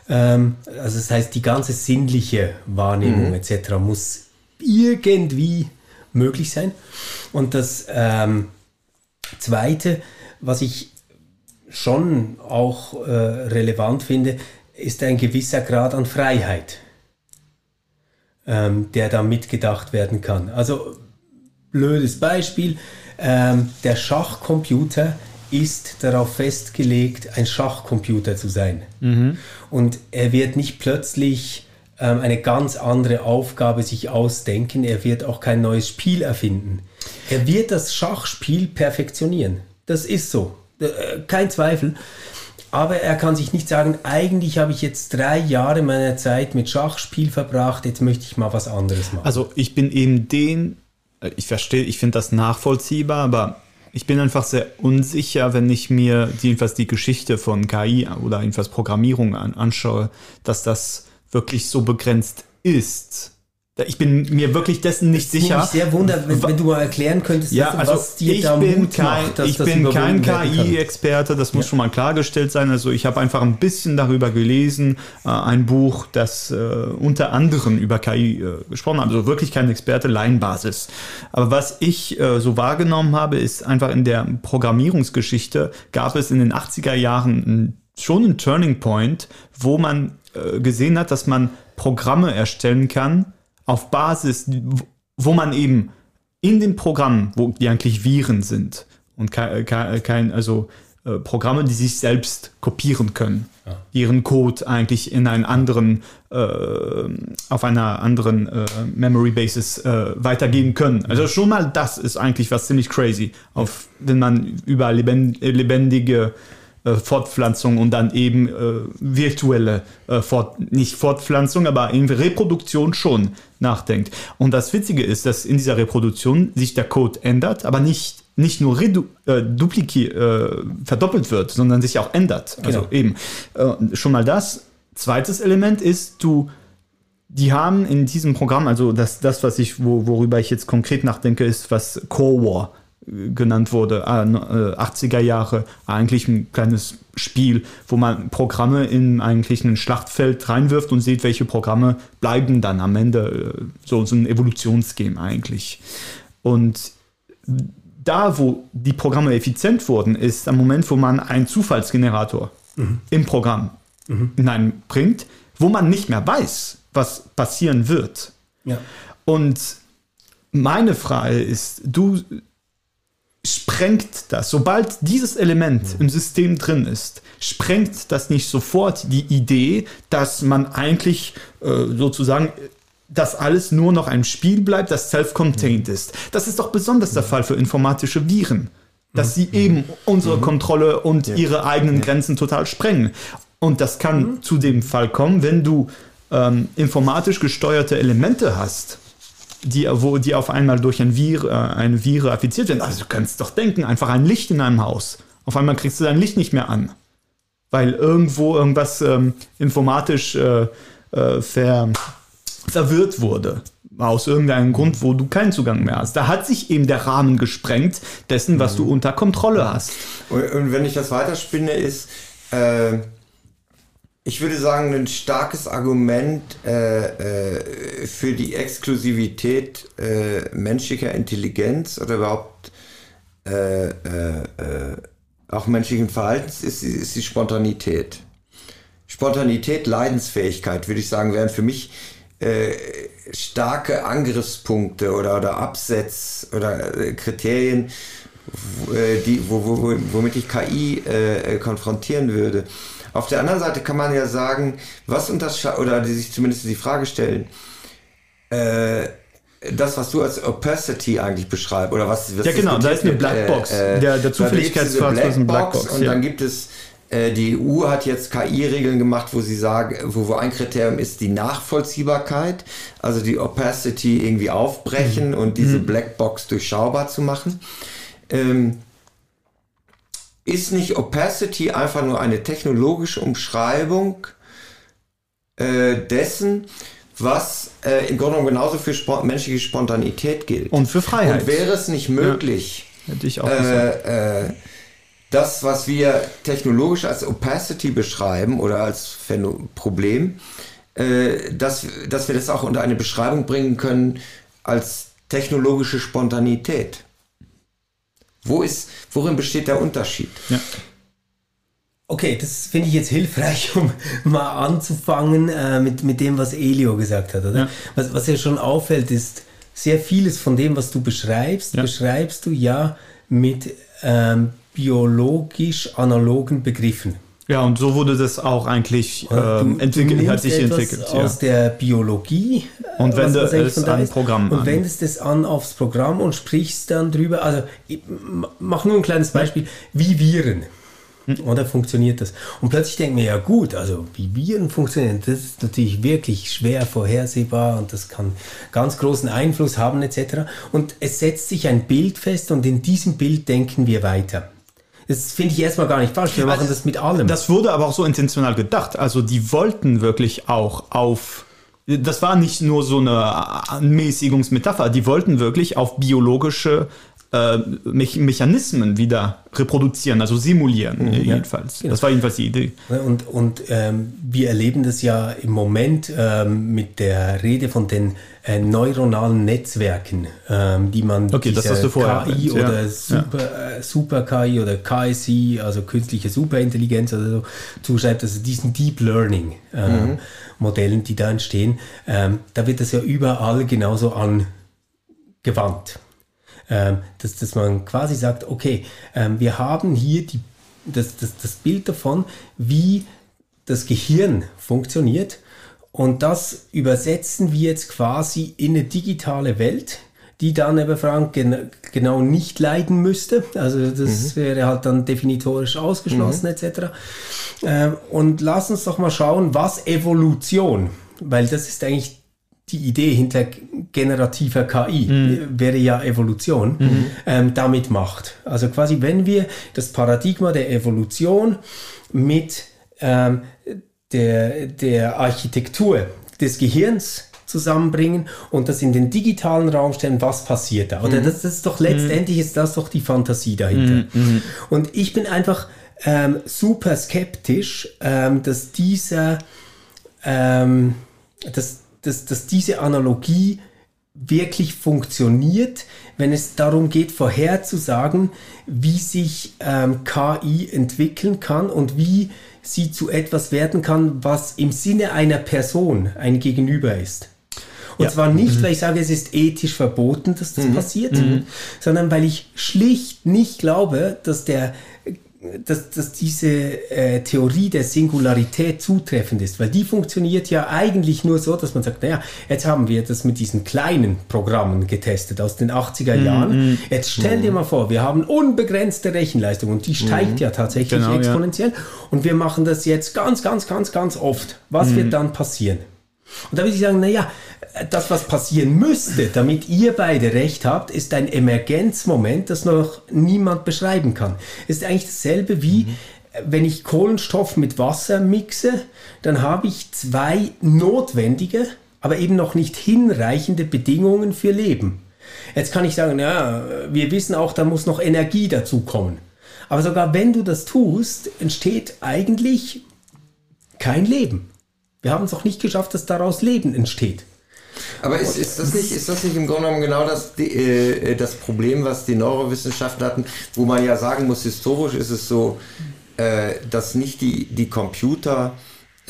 Ähm, also das heißt, die ganze sinnliche Wahrnehmung etc. muss irgendwie möglich sein. Und das ähm, Zweite, was ich schon auch äh, relevant finde, ist ein gewisser Grad an Freiheit, ähm, der da mitgedacht werden kann. Also blödes Beispiel, ähm, der Schachcomputer ist darauf festgelegt, ein Schachcomputer zu sein. Und er wird nicht plötzlich ähm, eine ganz andere Aufgabe sich ausdenken, er wird auch kein neues Spiel erfinden. Er wird das Schachspiel perfektionieren. Das ist so. Äh, Kein Zweifel. Aber er kann sich nicht sagen, eigentlich habe ich jetzt drei Jahre meiner Zeit mit Schachspiel verbracht, jetzt möchte ich mal was anderes machen. Also ich bin eben den, ich verstehe, ich finde das nachvollziehbar, aber ich bin einfach sehr unsicher, wenn ich mir jedenfalls die Geschichte von KI oder jedenfalls Programmierung an, anschaue, dass das wirklich so begrenzt ist. Ich bin mir wirklich dessen nicht Ich sicher. mich sehr wunder, wenn, wenn du mal erklären könntest, Ja, also was dir ich da bin Mut kein, macht, ich bin kein. KI-Experte, das muss schon mal klargestellt sein. Also ich habe einfach ein bisschen darüber gelesen, äh, ein Buch, das äh, unter anderem über KI äh, gesprochen hat. Also wirklich kein Experte, Laienbasis. Aber was ich äh, so wahrgenommen habe, ist einfach in der Programmierungsgeschichte gab es in den 80er Jahren schon einen Turning Point, wo man äh, gesehen hat, dass man Programme erstellen kann auf Basis, wo man eben in den Programmen, wo die eigentlich Viren sind und kein, kein also äh, Programme, die sich selbst kopieren können, die ihren Code eigentlich in einen anderen, äh, auf einer anderen äh, Memory Basis äh, weitergeben können. Also schon mal das ist eigentlich was ziemlich crazy, auf, wenn man über lebend, lebendige äh, Fortpflanzung und dann eben äh, virtuelle äh, Fort, nicht Fortpflanzung, aber eben Reproduktion schon nachdenkt. Und das Witzige ist, dass in dieser Reproduktion sich der Code ändert, aber nicht nicht nur redu äh, dupliki äh, verdoppelt wird, sondern sich auch ändert. Also Genau. eben äh, schon mal das. Zweites Element ist, du die haben in diesem Programm, also das, das was ich, wo, worüber ich jetzt konkret nachdenke, ist, was Core War genannt wurde, äh, äh, 80er Jahre, eigentlich ein kleines Spiel, wo man Programme in eigentlich ein Schlachtfeld reinwirft und sieht, welche Programme bleiben dann am Ende, äh, so, so ein Evolutionsgame eigentlich. Und da, wo die Programme effizient wurden, ist am Moment, wo man einen Zufallsgenerator im Programm hineinbringt, wo man nicht mehr weiß, was passieren wird. Ja. Und meine Frage ist, du sprengt das, sobald dieses Element im System drin ist, sprengt das nicht sofort die Idee, dass man eigentlich äh, sozusagen dass alles nur noch ein Spiel bleibt, das self-contained ist. Das ist doch besonders der Fall für informatische Viren, dass sie eben unsere Kontrolle und ihre eigenen Grenzen total sprengen. Und das kann zu dem Fall kommen, wenn du ähm, informatisch gesteuerte Elemente hast, die, wo die auf einmal durch ein Vir, äh, eine Vire affiziert werden. Also du kannst doch denken, einfach ein Licht in einem Haus. Auf einmal kriegst du dein Licht nicht mehr an. Weil irgendwo irgendwas ähm, informatisch äh, äh, ver, verwirrt wurde. aus irgendeinem Grund, wo du keinen Zugang mehr hast. Da hat sich eben der Rahmen gesprengt dessen, was du unter Kontrolle hast. Und, und wenn ich das weiterspinne, ist, äh, ich würde sagen, ein starkes Argument äh, äh, für die Exklusivität äh, menschlicher Intelligenz oder überhaupt äh, äh, auch menschlichen Verhaltens ist, ist die Spontanität. Spontanität, Leidensfähigkeit, würde ich sagen, wären für mich äh, starke Angriffspunkte oder, oder Absetz oder Kriterien, die, wo, wo, wo- womit ich KI konfrontieren würde. Auf der anderen Seite kann man ja sagen, was unterscheidet, oder die sich zumindest die Frage stellen, äh, das, was du als Opacity eigentlich beschreibst, oder was, was Ja, genau, da ist eine wird, Blackbox. Der- der da gibt's diese Zufälligkeitsfaktor ist eine Blackbox, Und ja. dann gibt es, äh, die EU hat jetzt KI-Regeln gemacht, wo sie sagen, wo, wo ein Kriterium ist die Nachvollziehbarkeit, also die Opacity irgendwie aufbrechen Mhm. und diese Blackbox durchschaubar zu machen. Ähm, ist nicht Opacity einfach nur eine technologische Umschreibung äh, dessen, was äh, im Grunde genommen genauso für Spon menschliche Spontanität gilt? Und für Freiheit. Und wäre es nicht möglich, Hätte ich auch äh, äh, das, was wir technologisch als Opacity beschreiben oder als Phäno Problem, äh, dass, dass wir das auch unter eine Beschreibung bringen können als technologische Spontanität. Wo ist, worin besteht der Unterschied? Ja. Okay, das finde ich jetzt hilfreich, um mal anzufangen äh, mit, mit dem, was Elio gesagt hat. Oder? Ja. Was, was ja schon auffällt, ist, sehr vieles von dem, was du beschreibst, Ja. beschreibst du ja mit ähm, biologisch analogen Begriffen. Ja, und so wurde das auch eigentlich Oder? ähm, entwickelt, hat sich entwickelt. Ja. Aus der Biologie. Und äh, wende was eigentlich es an ist, Programm Und an. wendest es an aufs Programm und sprichst dann drüber. Also, mach nur ein kleines Beispiel. Wie Viren. Oder funktioniert das? Und plötzlich denken wir, ja gut, also wie Viren funktionieren, das ist natürlich wirklich schwer vorhersehbar und das kann ganz großen Einfluss haben etc. Und es setzt sich ein Bild fest und in diesem Bild denken wir weiter. Das finde ich erstmal gar nicht falsch. Wir machen das mit allem. Das wurde aber auch so intentional gedacht. Also die wollten wirklich auch auf. Das war nicht nur so eine Mäßigungsmetapher. Die wollten wirklich auf biologische äh, Me Mechanismen wieder reproduzieren, also simulieren jedenfalls. Das war jedenfalls die Idee. Und, und ähm, wir erleben das ja im Moment ähm, mit der Rede von den äh, neuronalen Netzwerken, ähm, die man Okay, das dieser hast du vorher KI ja. oder Ja. Super, äh, Super KI oder KSI, also künstliche Superintelligenz oder so zuschreibt, also diesen Deep Learning ähm, Modellen, die da entstehen, ähm, da wird das ja überall genauso angewandt dass, dass man quasi sagt, okay, ähm, wir haben hier die, das, das, das Bild davon, wie das Gehirn funktioniert und das übersetzen wir jetzt quasi in eine digitale Welt, die dann aber Frank gen genau nicht leiden müsste. Also das wäre halt dann definitorisch ausgeschlossen etc. Ähm, und lass uns doch mal schauen, was Evolution, weil das ist eigentlich die Idee hinter generativer KI Mhm. wäre ja Evolution, ähm, damit macht. Also quasi, wenn wir das Paradigma der Evolution mit ähm, der, der Architektur des Gehirns zusammenbringen und das in den digitalen Raum stellen, was passiert da? Oder das, das ist doch letztendlich ist das doch die Fantasie dahinter. Und ich bin einfach ähm, super skeptisch, ähm, dass dieser ähm, dass, dass, dass diese Analogie wirklich funktioniert, wenn es darum geht, vorherzusagen, wie sich ähm, KI entwickeln kann und wie sie zu etwas werden kann, was im Sinne einer Person ein Gegenüber ist. Und Ja. zwar nicht, weil ich sage, es ist ethisch verboten, dass das passiert, sondern weil ich schlicht nicht glaube, dass der dass, dass diese äh, Theorie der Singularität zutreffend ist, weil die funktioniert ja eigentlich nur so, dass man sagt, naja, jetzt haben wir das mit diesen kleinen Programmen getestet aus den 80er Mhm, Jahren. Jetzt stell dir mal vor, wir haben unbegrenzte Rechenleistung und die steigt ja tatsächlich Genau, ja. exponentiell und wir machen das jetzt ganz, ganz, ganz, ganz oft. Was Mhm. wird dann passieren? Und da würde ich sagen, naja, das, was passieren müsste, damit ihr beide recht habt, ist ein Emergenzmoment, das noch niemand beschreiben kann. Ist eigentlich dasselbe wie, wenn ich Kohlenstoff mit Wasser mixe, dann habe ich zwei notwendige, aber eben noch nicht hinreichende Bedingungen für Leben. Jetzt kann ich sagen, ja, wir wissen auch, da muss noch Energie dazu kommen. Aber sogar wenn du das tust, entsteht eigentlich kein Leben. Wir haben es auch nicht geschafft, dass daraus Leben entsteht. Aber ist, ist, das nicht, ist das nicht im Grunde genommen genau das, die, äh, das Problem, was die Neurowissenschaften hatten, wo man ja sagen muss, historisch ist es so, äh, dass nicht die, die Computer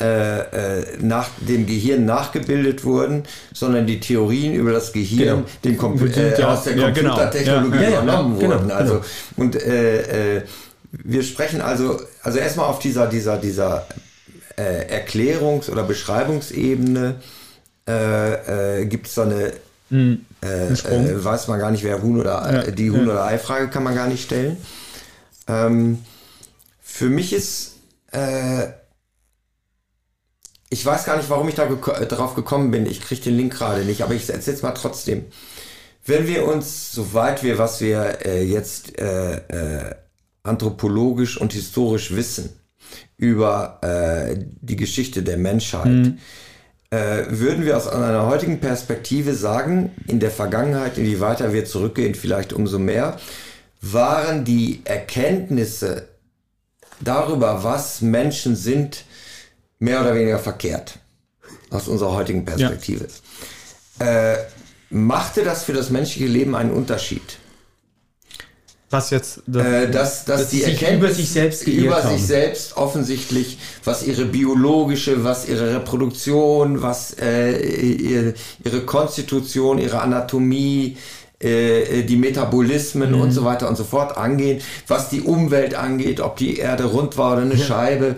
äh, äh nach dem Gehirn nachgebildet wurden, sondern die Theorien über das Gehirn genau. den äh, ja, aus der ja, genau. Computertechnologie ja, übernommen genau, wurden. genau. Also, und äh, wir sprechen also, also erstmal auf dieser, dieser, dieser Erklärungs- oder Beschreibungsebene äh, äh, gibt es so eine, Mhm. äh, äh, weiß man gar nicht, wer Huhn oder Ja, die Huhn- ja. oder Ei-Frage kann man gar nicht stellen. Ähm, für mich ist, äh, ich weiß gar nicht, warum ich da geko äh, drauf gekommen bin. Ich kriege den Link gerade nicht, aber ich erzähle es mal trotzdem. Wenn wir uns, soweit wir, was wir äh, jetzt äh, äh, anthropologisch und historisch wissen über äh, die Geschichte der Menschheit, äh, würden wir aus einer heutigen Perspektive sagen, in der Vergangenheit, in die weiter wir zurückgehen, vielleicht umso mehr, waren die Erkenntnisse darüber, was Menschen sind, mehr oder weniger verkehrt. Aus unserer heutigen Perspektive. Äh, machte das für das menschliche Leben einen Unterschied? Was jetzt? Das, Äh, dass, dass, Dass die sich Erkenntnis über sich selbst über haben. sich selbst offensichtlich, was ihre biologische, was ihre Reproduktion, was äh, ihre, ihre Konstitution, ihre Anatomie, äh, die Metabolismen Mhm. und so weiter und so fort angehen, was die Umwelt angeht, ob die Erde rund war oder eine Scheibe.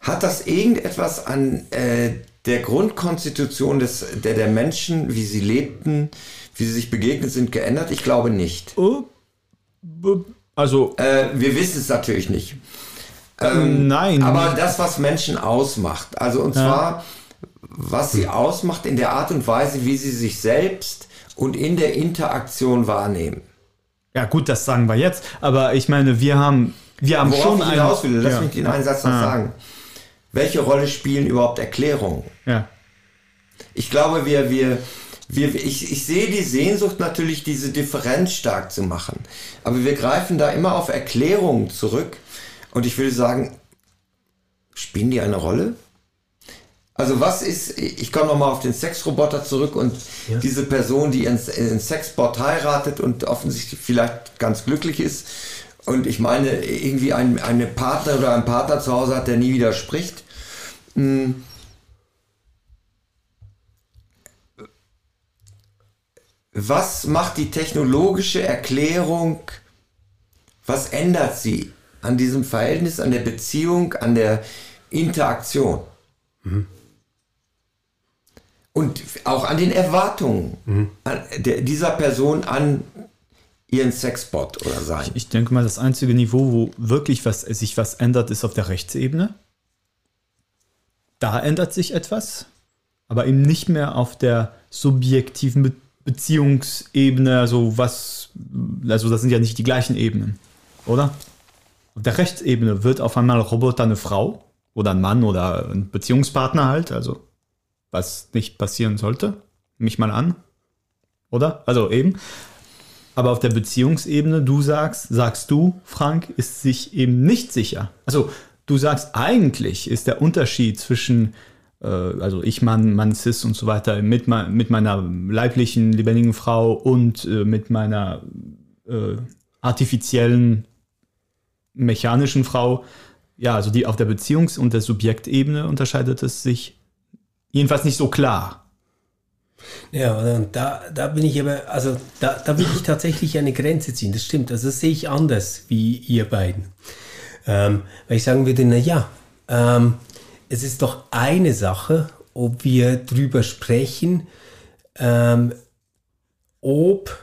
Hat das irgendetwas an äh, der Grundkonstitution des, der, der Menschen, wie sie lebten, wie sie sich begegnet sind, geändert? Ich glaube nicht. B- also, Äh, wir wissen es natürlich nicht. ähm, nein. Aber das, was Menschen ausmacht, also und zwar, was sie ausmacht in der Art und Weise, wie sie sich selbst und in der Interaktion wahrnehmen. ja, gut, das sagen wir jetzt. Aber ich meine, wir haben, wir haben Worauf schon ich ein- hinaus will, lass ja, mich den einen Satz noch Ah. sagen. Welche Rolle spielen überhaupt Erklärungen? Ja. Ich glaube, wir, wir, wir, ich, ich sehe die Sehnsucht natürlich, diese Differenz stark zu machen. Aber wir greifen da immer auf Erklärungen zurück. Und ich würde sagen, spielen die eine Rolle? Also was ist, ich komme nochmal auf den Sexroboter zurück und Ja. diese Person, die ihren, ihren Sexbot heiratet und offensichtlich vielleicht ganz glücklich ist und ich meine, irgendwie ein, eine Partner oder ein Partner zu Hause hat, der nie widerspricht. Hm. Was macht die technologische Erklärung, was ändert sie an diesem Verhältnis, an der Beziehung, an der Interaktion? Und auch an den Erwartungen an der, dieser Person an ihren Sexbot oder sein. Ich denke mal, das einzige Niveau, wo wirklich was, sich was ändert, ist auf der Rechtsebene. Da ändert sich etwas, aber eben nicht mehr auf der subjektiven Be Beziehungsebene, also was, also das sind ja nicht die gleichen Ebenen, oder? Auf der Rechtsebene wird auf einmal Roboter eine Frau oder ein Mann oder ein Beziehungspartner halt, also was nicht passieren sollte, mich mal an, oder? Also eben. Aber auf der Beziehungsebene, du sagst, sagst du, Frank, ist sich eben nicht sicher. Also du sagst, eigentlich ist der Unterschied zwischen, also ich Mann, Mann Cis und so weiter, mit, mit meiner leiblichen, lebendigen Frau und äh, mit meiner äh, artifiziellen, mechanischen Frau, ja, also die auf der Beziehungs- und der Subjektebene unterscheidet es sich jedenfalls nicht so klar. Ja, da, da bin ich aber, also da, da will ich tatsächlich eine Grenze ziehen. Das stimmt. Also das sehe ich anders wie ihr beiden. Ähm, weil ich sagen würde, na ja, ähm, es ist doch eine Sache, ob wir drüber sprechen, ähm, ob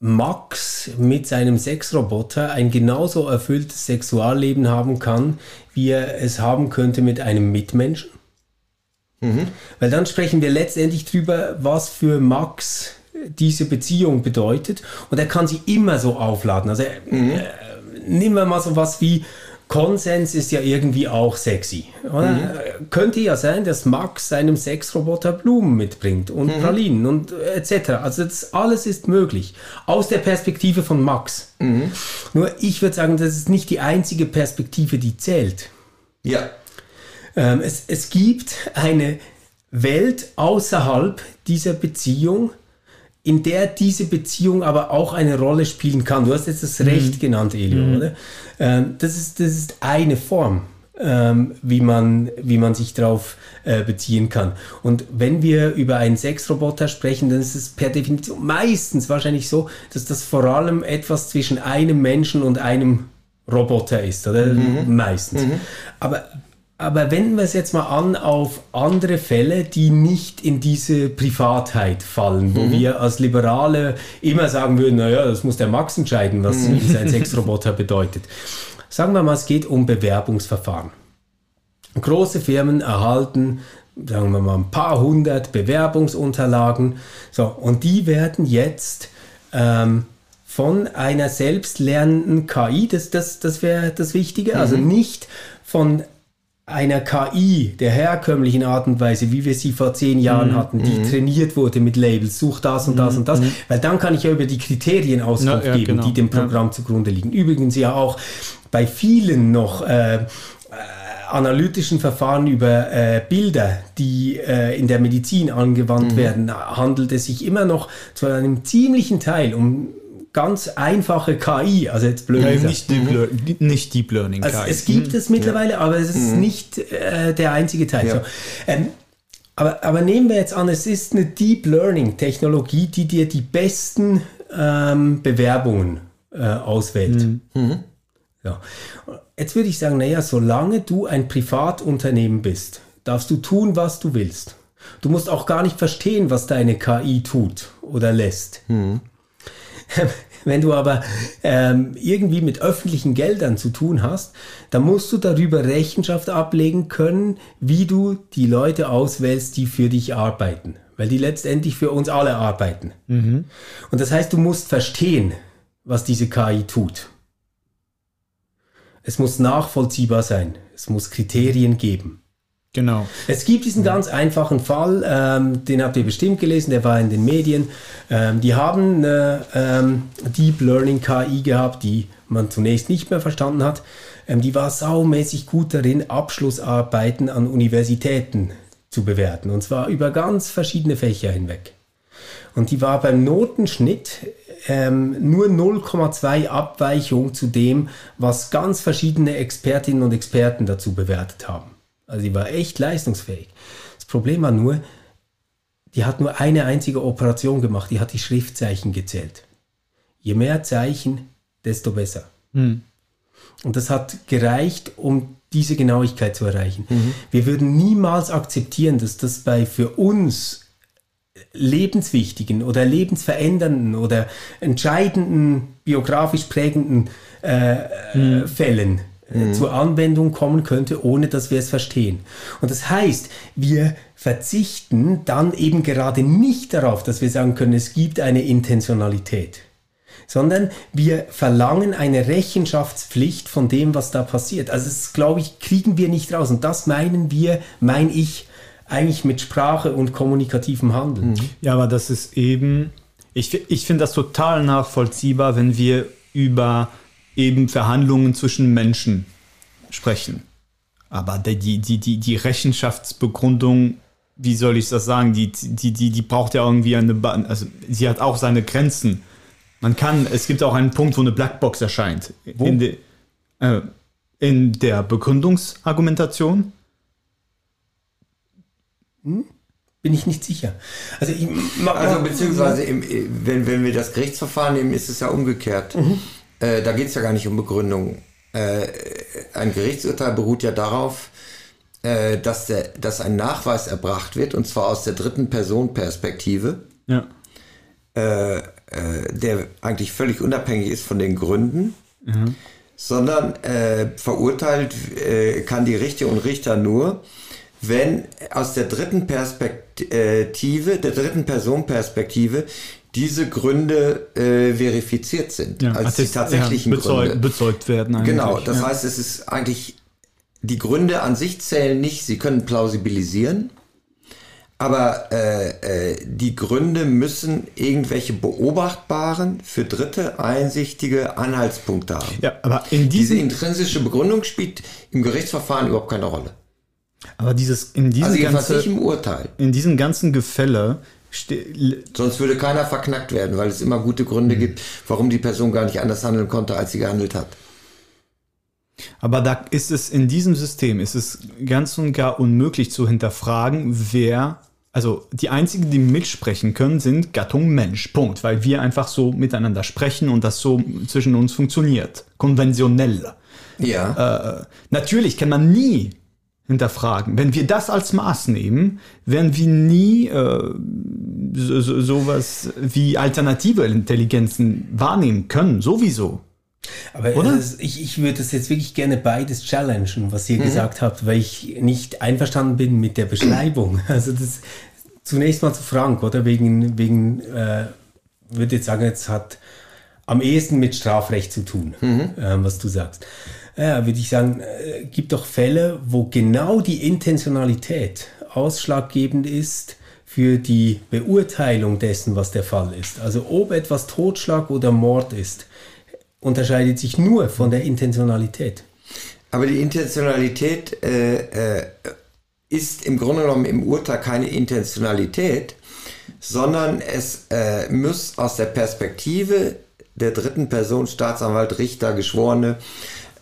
Max mit seinem Sexroboter ein genauso erfülltes Sexualleben haben kann, wie er es haben könnte mit einem Mitmenschen. Weil dann sprechen wir letztendlich drüber, was für Max diese Beziehung bedeutet. Und er kann sie immer so aufladen. Also äh, nehmen wir mal so was wie Konsens ist ja irgendwie auch sexy. Oder? Könnte ja sein, dass Max seinem Sexroboter Blumen mitbringt und Pralinen und etc. Also das alles ist möglich. Aus der Perspektive von Max. Nur ich würde sagen, das ist nicht die einzige Perspektive, die zählt. Ja. Ähm, es, es gibt eine Welt außerhalb dieser Beziehung, in der diese Beziehung aber auch eine Rolle spielen kann. Du hast jetzt das Recht genannt, Elio, oder? Ähm, das, ist, das ist eine Form, ähm, wie, man, wie man sich darauf äh, beziehen kann. Und wenn wir über einen Sexroboter sprechen, dann ist es per Definition meistens wahrscheinlich so, dass das vor allem etwas zwischen einem Menschen und einem Roboter ist, oder? Meistens. Aber aber wenden wir es jetzt mal an auf andere Fälle, die nicht in diese Privatheit fallen, wo wir als Liberale immer sagen würden, naja, das muss der Max entscheiden, was sein Sexroboter bedeutet. Sagen wir mal, es geht um Bewerbungsverfahren. Große Firmen erhalten, sagen wir mal, ein paar hundert Bewerbungsunterlagen. So, und die werden jetzt ähm, von einer selbstlernenden KI, das, das, das wäre das Wichtige, also nicht von einer KI der herkömmlichen Art und Weise, wie wir sie vor zehn Jahren hatten, die trainiert wurde mit Labels, such das und das und das, weil dann kann ich ja über die Kriterien Auskunft Ja, ja, geben, genau. die dem Programm zugrunde liegen. Übrigens ja auch bei vielen noch äh, äh, analytischen Verfahren über äh, Bilder, die äh, in der Medizin angewandt werden, handelt es sich immer noch zu einem ziemlichen Teil um ganz einfache KI, also jetzt blöd Ja, gesagt. nicht, Deep Lear- nicht Deep Learning Also KI. es gibt es mittlerweile, aber es ist nicht äh, der einzige Teil. Ja. So, ähm, aber, aber nehmen wir jetzt an, es ist eine Deep Learning Technologie, die dir die besten ähm, Bewerbungen äh, auswählt. Ja. Jetzt würde ich sagen, naja, solange du ein Privatunternehmen bist, darfst du tun, was du willst. Du musst auch gar nicht verstehen, was deine KI tut oder lässt. Wenn du aber ähm, irgendwie mit öffentlichen Geldern zu tun hast, dann musst du darüber Rechenschaft ablegen können, wie du die Leute auswählst, die für dich arbeiten. Weil die letztendlich für uns alle arbeiten. Und das heißt, du musst verstehen, was diese KI tut. Es muss nachvollziehbar sein. Es muss Kriterien geben. Genau. Es gibt diesen ganz einfachen Fall, ähm, den habt ihr bestimmt gelesen, der war in den Medien. Ähm, die haben eine ähm, Deep Learning KI gehabt, die man zunächst nicht mehr verstanden hat. Ähm, die war saumäßig gut darin, Abschlussarbeiten an Universitäten zu bewerten. Und zwar über ganz verschiedene Fächer hinweg. Und die war beim Notenschnitt ähm, nur 0,2 Abweichung zu dem, was ganz verschiedene Expertinnen und Experten dazu bewertet haben. Also die war echt leistungsfähig. Das Problem war nur, die hat nur eine einzige Operation gemacht, die hat die Schriftzeichen gezählt. Je mehr Zeichen, desto besser. Und das hat gereicht, um diese Genauigkeit zu erreichen. Wir würden niemals akzeptieren, dass das bei für uns lebenswichtigen oder lebensverändernden oder entscheidenden, biografisch prägenden äh, äh, Fällen äh, zur Anwendung kommen könnte, ohne dass wir es verstehen. Und das heißt, wir verzichten dann eben gerade nicht darauf, dass wir sagen können, es gibt eine Intentionalität sondern wir verlangen eine Rechenschaftspflicht von dem, was da passiert. Also das, glaube ich, kriegen wir nicht raus. Und das meinen wir, mein ich, eigentlich mit Sprache und kommunikativem Handeln. Ja, aber das ist eben, ich, ich finde das total nachvollziehbar, wenn wir über eben Verhandlungen zwischen Menschen sprechen. Aber die, die, die, die, Rechenschaftsbegründung, wie soll ich das sagen, die, die, die, die braucht ja irgendwie eine, Ba- also sie hat auch seine Grenzen. Man kann, es gibt auch einen Punkt, wo eine Blackbox erscheint. In, de, äh, in der Begründungsargumentation. Bin ich nicht sicher. Also, ich, Also beziehungsweise, im, wenn, wenn wir das Gerichtsverfahren nehmen, ist es ja umgekehrt. Äh, da geht es ja gar nicht um Begründung. Äh, ein Gerichtsurteil beruht ja darauf, äh, dass, der, dass ein Nachweis erbracht wird, und zwar aus der dritten Person Perspektive, Ja. äh, äh, der eigentlich völlig unabhängig ist von den Gründen, sondern äh, verurteilt kann die Richter und Richter nur, wenn aus der dritten Perspektive, der dritten Person Perspektive, diese Gründe äh, verifiziert sind, Ja, als die tatsächlichen ja, bezeugt, Gründe. bezeugt werden. Eigentlich. Genau, das ja. heißt, es ist eigentlich, die Gründe an sich zählen nicht, sie können plausibilisieren, aber äh, äh, die Gründe müssen irgendwelche beobachtbaren, für Dritte einsichtige Anhaltspunkte haben. Ja, aber in Diese intrinsische Begründung spielt im Gerichtsverfahren überhaupt keine Rolle. aber dieses, in diesem Also ganzen, im Urteil. in diesem ganzen Gefälle Sonst würde keiner verknackt werden, weil es immer gute Gründe gibt, warum die Person gar nicht anders handeln konnte, als sie gehandelt hat. Aber da ist es in diesem System ist es ganz und gar unmöglich zu hinterfragen, wer also die einzigen, die mitsprechen können, sind Gattung Mensch. Punkt, weil wir einfach so miteinander sprechen und das so zwischen uns funktioniert, konventionell. Ja. Äh, natürlich kann man nie hinterfragen. Wenn wir das als Maß nehmen, werden wir nie äh, so, so, sowas wie alternative Intelligenzen wahrnehmen können, sowieso. Aber Oder? ist, ich, ich würde das jetzt wirklich gerne beides challengen, was ihr gesagt habt, weil ich nicht einverstanden bin mit der Beschreibung. Also das zunächst mal zu Frank, oder? Wegen, wegen äh, würde jetzt sagen, jetzt hat am ehesten mit Strafrecht zu tun, ähm, was du sagst. Ja, würde ich sagen, äh, gibt doch Fälle, wo genau die Intentionalität ausschlaggebend ist für die Beurteilung dessen, was der Fall ist. Also ob etwas Totschlag oder Mord ist, unterscheidet sich nur von der Intentionalität. Aber die Intentionalität äh, äh, ist im Grunde genommen im Urteil keine Intentionalität, sondern es äh, muss aus der Perspektive der dritten Person, Staatsanwalt, Richter, Geschworene,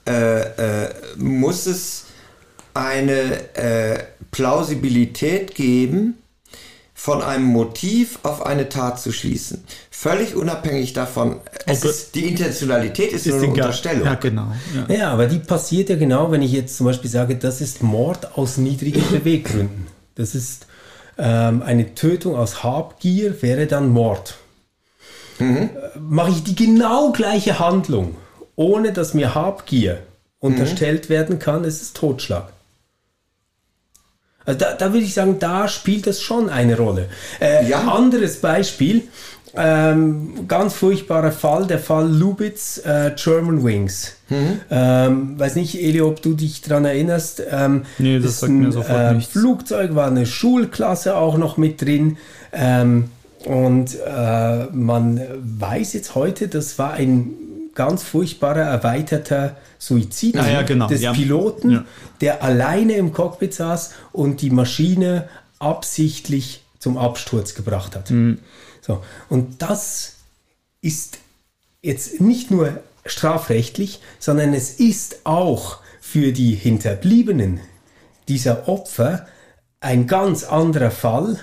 äh, äh, muss es eine äh, Plausibilität geben, von einem Motiv auf eine Tat zu schließen. Völlig unabhängig davon, es Ob- ist, die Intentionalität ist, nur eine. Unterstellung. Ja, genau. Ja. Ja, aber die passiert ja genau, wenn ich jetzt zum Beispiel sage, das ist Mord aus niedrigen Beweggründen. Das ist ähm, eine Tötung aus Habgier, wäre dann Mord. Äh, Mache ich die genau gleiche Handlung, ohne dass mir Habgier unterstellt werden kann, ist es Totschlag. Also da, da würde ich sagen, da spielt das schon eine Rolle. Äh, Ja. Anderes Beispiel, ähm, ganz furchtbarer Fall, der Fall Lubitz, äh, German Wings. Ähm, weiß nicht, Eli, ob du dich daran erinnerst. Ähm, Nee, das sagt mir ein, sofort äh, nichts. Flugzeug war eine Schulklasse auch noch mit drin. Ähm, und äh, man weiß jetzt heute, das war ein ganz furchtbarer erweiterter Suizid Ah ja, genau, des ja. Piloten, Ja. der alleine im Cockpit saß und die Maschine absichtlich zum Absturz gebracht hat. Mhm. So, und das ist jetzt nicht nur strafrechtlich, sondern es ist auch für die Hinterbliebenen dieser Opfer ein ganz anderer Fall,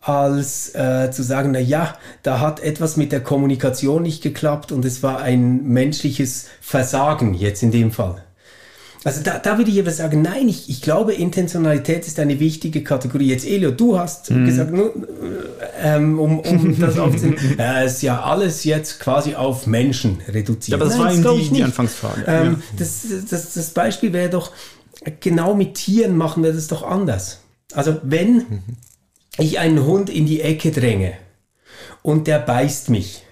als äh, zu sagen, na ja, da hat etwas mit der Kommunikation nicht geklappt und es war ein menschliches Versagen jetzt in dem Fall. Also da, da würde ich aber sagen, nein, ich, ich glaube, Intentionalität ist eine wichtige Kategorie. Jetzt, Elio, du hast Mhm. gesagt, nur, ähm, um, um das aufzunehmen, äh, ist ja alles jetzt quasi auf Menschen reduziert. Ja, aber das Nein, war eben glaube die, die. Anfangsfrage. Ähm, ja. das, das, das Beispiel wäre doch, genau mit Tieren machen wir das doch anders. Also wenn ich einen Hund in die Ecke dränge und der beißt mich,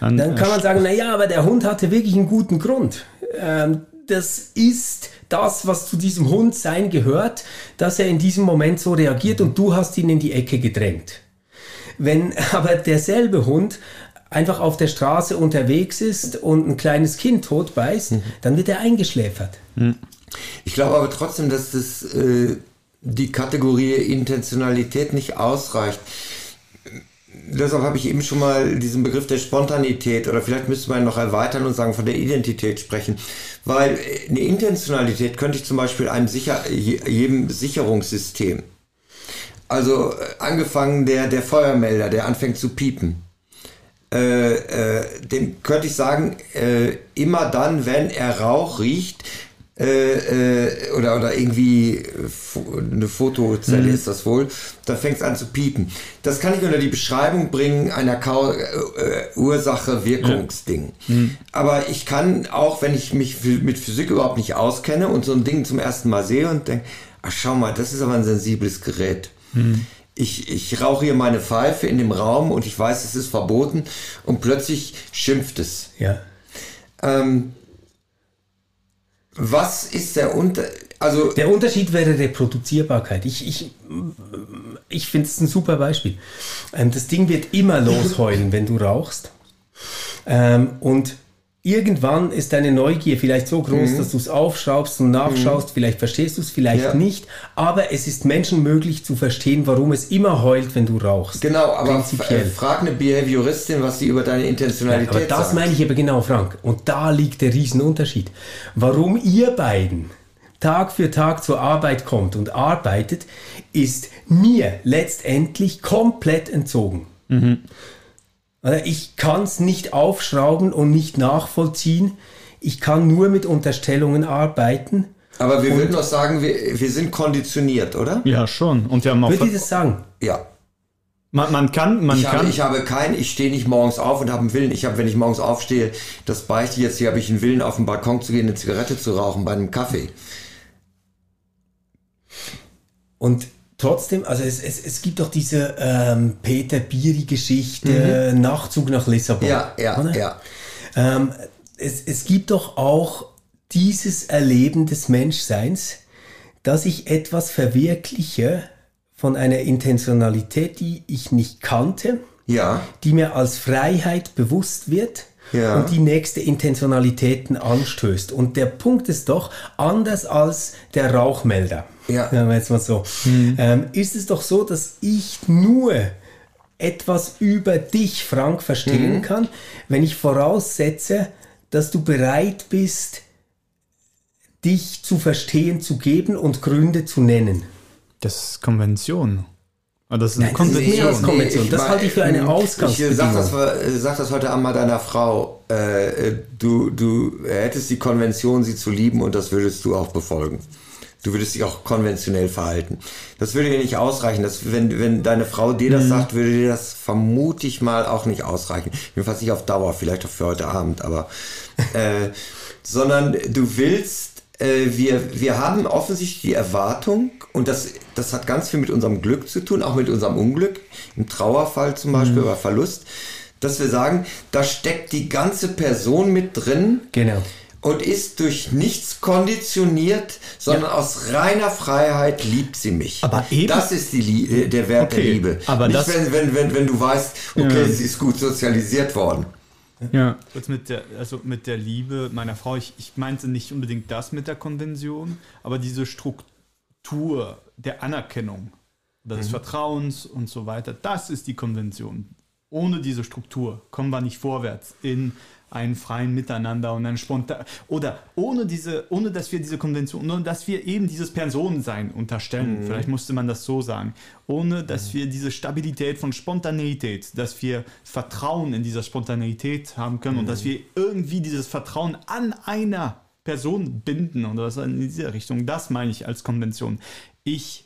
dann kann man sagen, na ja, aber der Hund hatte wirklich einen guten Grund. Ähm, das ist das, was zu diesem Hund sein gehört, dass er in diesem Moment so reagiert und du hast ihn in die Ecke gedrängt. Wenn aber derselbe Hund einfach auf der Straße unterwegs ist und ein kleines Kind tot beißt, dann wird er eingeschläfert. Ich glaube aber trotzdem, dass das, äh, die Kategorie Intentionalität nicht ausreicht. Deshalb habe ich eben schon mal diesen Begriff der Spontanität oder vielleicht müsste man ihn noch erweitern und sagen von der Identität sprechen. Weil eine Intentionalität könnte ich zum Beispiel einem Sicher je- jedem Sicherungssystem. Also äh, angefangen der, der Feuermelder, der anfängt zu piepen. Äh, äh, dem könnte ich sagen, äh, immer dann, wenn er Rauch riecht, äh, äh, oder, oder irgendwie äh, eine Fotozelle ist das wohl, dann fängt es an zu piepen. Das kann ich unter die Beschreibung bringen einer Kau äh, äh, Ursache-Wirkungsding. Aber ich kann auch, wenn ich mich mit Physik überhaupt nicht auskenne und so ein Ding zum ersten Mal sehe und denke, ach schau mal, das ist aber ein sensibles Gerät. ich, ich rauche hier meine Pfeife in dem Raum und ich weiß, es ist verboten und plötzlich schimpft es. Ja. Ähm, was ist der Unter... Also Der Unterschied wäre Reproduzierbarkeit. Ich, ich, ich finde es ein super Beispiel. Ähm, das Ding wird immer losheulen, wenn du rauchst. Ähm, und irgendwann ist deine Neugier vielleicht so groß, dass du es aufschraubst und nachschaust. Vielleicht verstehst du es, vielleicht Ja. nicht. Aber es ist Menschen möglich zu verstehen, warum es immer heult, wenn du rauchst. Genau, aber äh, frag eine Behavioristin, was sie über deine Intentionalität Aber das sagt. meine ich aber genau, Frank. Und da liegt der Riesenunterschied. Warum ihr beiden Tag für Tag zur Arbeit kommt und arbeitet, ist mir letztendlich komplett entzogen. Also Ich kann es nicht aufschrauben und nicht nachvollziehen. Ich kann nur mit Unterstellungen arbeiten. Aber wir würden doch sagen, wir, wir sind konditioniert, oder? Ja, schon. Und wir haben auch. Würde ich das sagen? Ja. Man, man kann, man Ich habe, kann. ich habe keinen, ich stehe nicht morgens auf und habe einen Willen. Ich habe, wenn ich morgens aufstehe, das beichte ich jetzt, hier habe ich einen Willen, auf den Balkon zu gehen, eine Zigarette zu rauchen bei einem Kaffee. Und trotzdem, also es, es, es gibt doch diese ähm, Peter Biri-Geschichte, Nachzug nach Lissabon. Mhm. Ja, ja, oder? ja. Ähm, es, es gibt doch auch dieses Erleben des Menschseins, dass ich etwas verwirkliche von einer Intentionalität, die ich nicht kannte, Ja, die mir als Freiheit bewusst wird Ja. und die nächste Intentionalitäten anstößt. Und der Punkt ist doch, anders als der Rauchmelder, Ja. sagen wir jetzt mal so, ähm, ist es doch so, dass ich nur etwas über dich, Frank, verstehen kann, wenn ich voraussetze, dass du bereit bist, dich zu verstehen, zu geben und Gründe zu nennen. Das ist Konvention. Aber das ist eine Nein, das ist Konvention. Konvention. Das halte ich für eine Ich Ausgangsbedingung. sag das, äh, sag das heute Abend mal deiner Frau. Äh, äh, du, du hättest die Konvention, sie zu lieben und das würdest du auch befolgen. Du würdest dich auch konventionell verhalten. Das würde dir nicht ausreichen. Das, wenn, wenn deine Frau dir Mhm. das sagt, würde dir das vermute ich mal auch nicht ausreichen. Jedenfalls nicht auf Dauer, vielleicht auch für heute Abend, aber äh, sondern du willst, äh, wir, wir haben offensichtlich die Erwartung, und das, das hat ganz viel mit unserem Glück zu tun, auch mit unserem Unglück, im Trauerfall zum Beispiel, Mhm. oder Verlust, dass wir sagen, da steckt die ganze Person mit drin Genau. und ist durch nichts konditioniert, sondern aus reiner Freiheit liebt sie mich. Aber eben- das ist die Lie äh, der Wert der Okay, Liebe. aber Nicht, das- wenn, wenn, wenn, wenn du weißt, okay, Ja. sie ist gut sozialisiert worden. Ja. Jetzt mit der, also mit der Liebe meiner Frau, ich, ich meinte nicht unbedingt das mit der Konvention, aber diese Struktur der Anerkennung, oder des Vertrauens und so weiter, das ist die Konvention. Ohne diese Struktur kommen wir nicht vorwärts in einen freien Miteinander und ein spontan oder ohne diese, ohne dass wir diese Konvention, ohne dass wir eben dieses Personensein unterstellen, vielleicht musste man das so sagen, ohne dass wir diese Stabilität von Spontaneität, dass wir Vertrauen in dieser Spontaneität haben können und dass wir irgendwie dieses Vertrauen an einer Person binden oder was in dieser Richtung, das meine ich als Konvention. Ich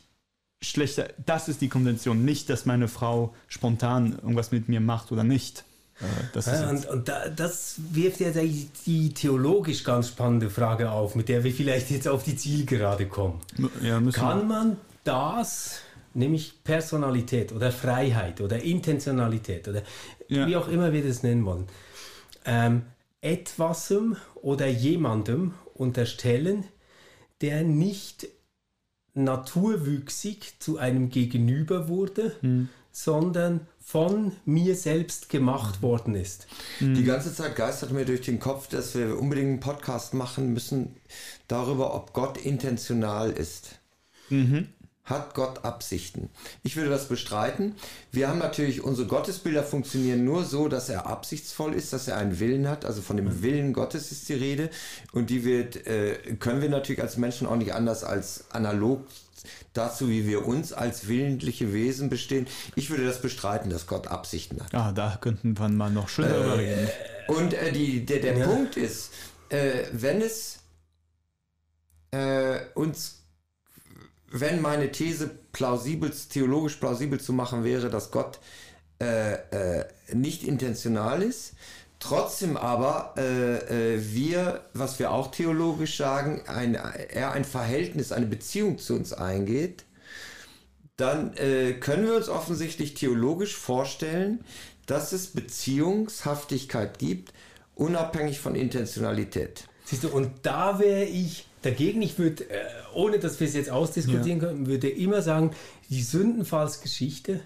schlechter, das ist die Konvention, nicht, dass meine Frau spontan irgendwas mit mir macht oder nicht. Ja, und und da, das wirft ja die, theologisch ganz spannende Frage auf, mit der wir vielleicht jetzt auf die Zielgerade kommen. ja, Kann man das, nämlich Personalität oder Freiheit oder Intentionalität oder Ja. wie auch immer wir das nennen wollen, ähm, etwasem oder jemandem unterstellen, der nicht naturwüchsig zu einem Gegenüber wurde, sondern von mir selbst gemacht worden ist. Die ganze Zeit geistert mir durch den Kopf, dass wir unbedingt einen Podcast machen müssen darüber, ob Gott intentional ist. Hat Gott Absichten? Ich würde das bestreiten. Wir haben natürlich, unsere Gottesbilder funktionieren nur so, dass er absichtsvoll ist, dass er einen Willen hat. Also von dem Willen Gottes ist die Rede. Und die wird, äh, können wir natürlich als Menschen auch nicht anders als analog dazu, wie wir uns als willentliche Wesen bestehen. Ich würde das bestreiten, dass Gott Absichten hat. ah, da könnten wir mal noch schön drüber reden. Und äh, die, der, der Punkt ist, äh, wenn es äh, uns, wenn meine These plausibel, theologisch plausibel zu machen wäre, dass Gott äh, äh, nicht intentional ist, trotzdem aber äh, äh, wir, was wir auch theologisch sagen, ein, er ein Verhältnis, eine Beziehung zu uns eingeht, dann äh, können wir uns offensichtlich theologisch vorstellen, dass es Beziehungshaftigkeit gibt, unabhängig von Intentionalität. Siehst du, und da wäre ich dagegen. Ich würde, äh, ohne dass wir es jetzt ausdiskutieren können, würde immer sagen, die Sündenfallsgeschichte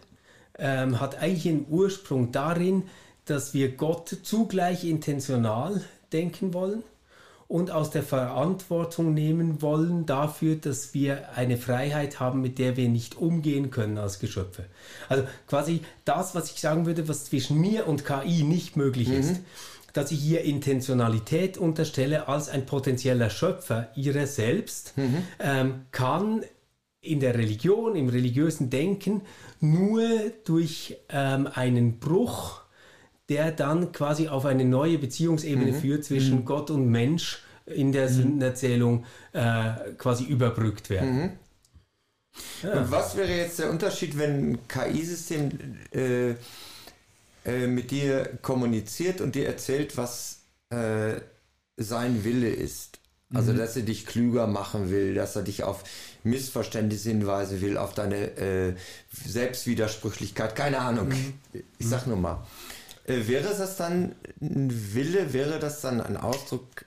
ähm, hat eigentlich einen Ursprung darin, dass wir Gott zugleich intentional denken wollen und aus der Verantwortung nehmen wollen dafür, dass wir eine Freiheit haben, mit der wir nicht umgehen können als Geschöpfe. Also quasi das, was ich sagen würde, was zwischen mir und KI nicht möglich mhm. ist dass ich hier Intentionalität unterstelle als ein potenzieller Schöpfer ihrer selbst, mhm. ähm, kann in der Religion, im religiösen Denken nur durch ähm, einen Bruch, der dann quasi auf eine neue Beziehungsebene mhm. führt zwischen mhm. Gott und Mensch in der mhm. Sündenerzählung äh, quasi überbrückt werden. Mhm. Ja. Und was wäre jetzt der Unterschied, wenn ein KI-System äh, äh, mit dir kommuniziert und dir erzählt, was äh, sein Wille ist. Also, mhm. dass er dich klüger machen will, dass er dich auf Missverständnisse hinweisen will, auf deine äh, Selbstwidersprüchlichkeit, keine Ahnung. Mhm. Ich sag nur mal. Äh, wäre das dann ein Wille, wäre das dann ein Ausdruck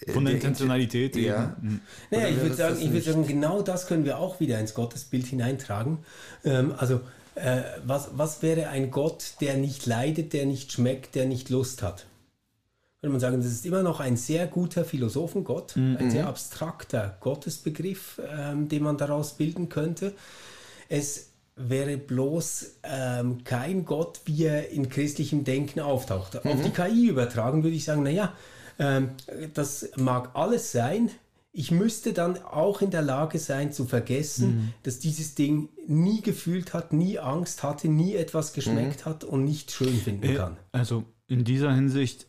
äh, von der Intentionalität ja. Mhm. Naja, ich würde sagen, ich sagen, genau das können wir auch wieder ins Gottesbild hineintragen. Ähm, also äh, was, was wäre ein Gott, der nicht leidet, der nicht schmeckt, der nicht Lust hat? Würde man sagen, das ist immer noch ein sehr guter Philosophengott, mhm. ein sehr abstrakter Gottesbegriff, ähm, den man daraus bilden könnte. Es wäre bloß ähm, kein Gott, wie er in christlichem Denken auftaucht. Mhm. Auf die KI übertragen würde ich sagen, naja, ähm, das mag alles sein, ich müsste dann auch in der Lage sein zu vergessen, mhm. dass dieses Ding nie gefühlt hat, nie Angst hatte, nie etwas geschmeckt mhm. hat und nicht schön finden äh, kann. Also in dieser Hinsicht,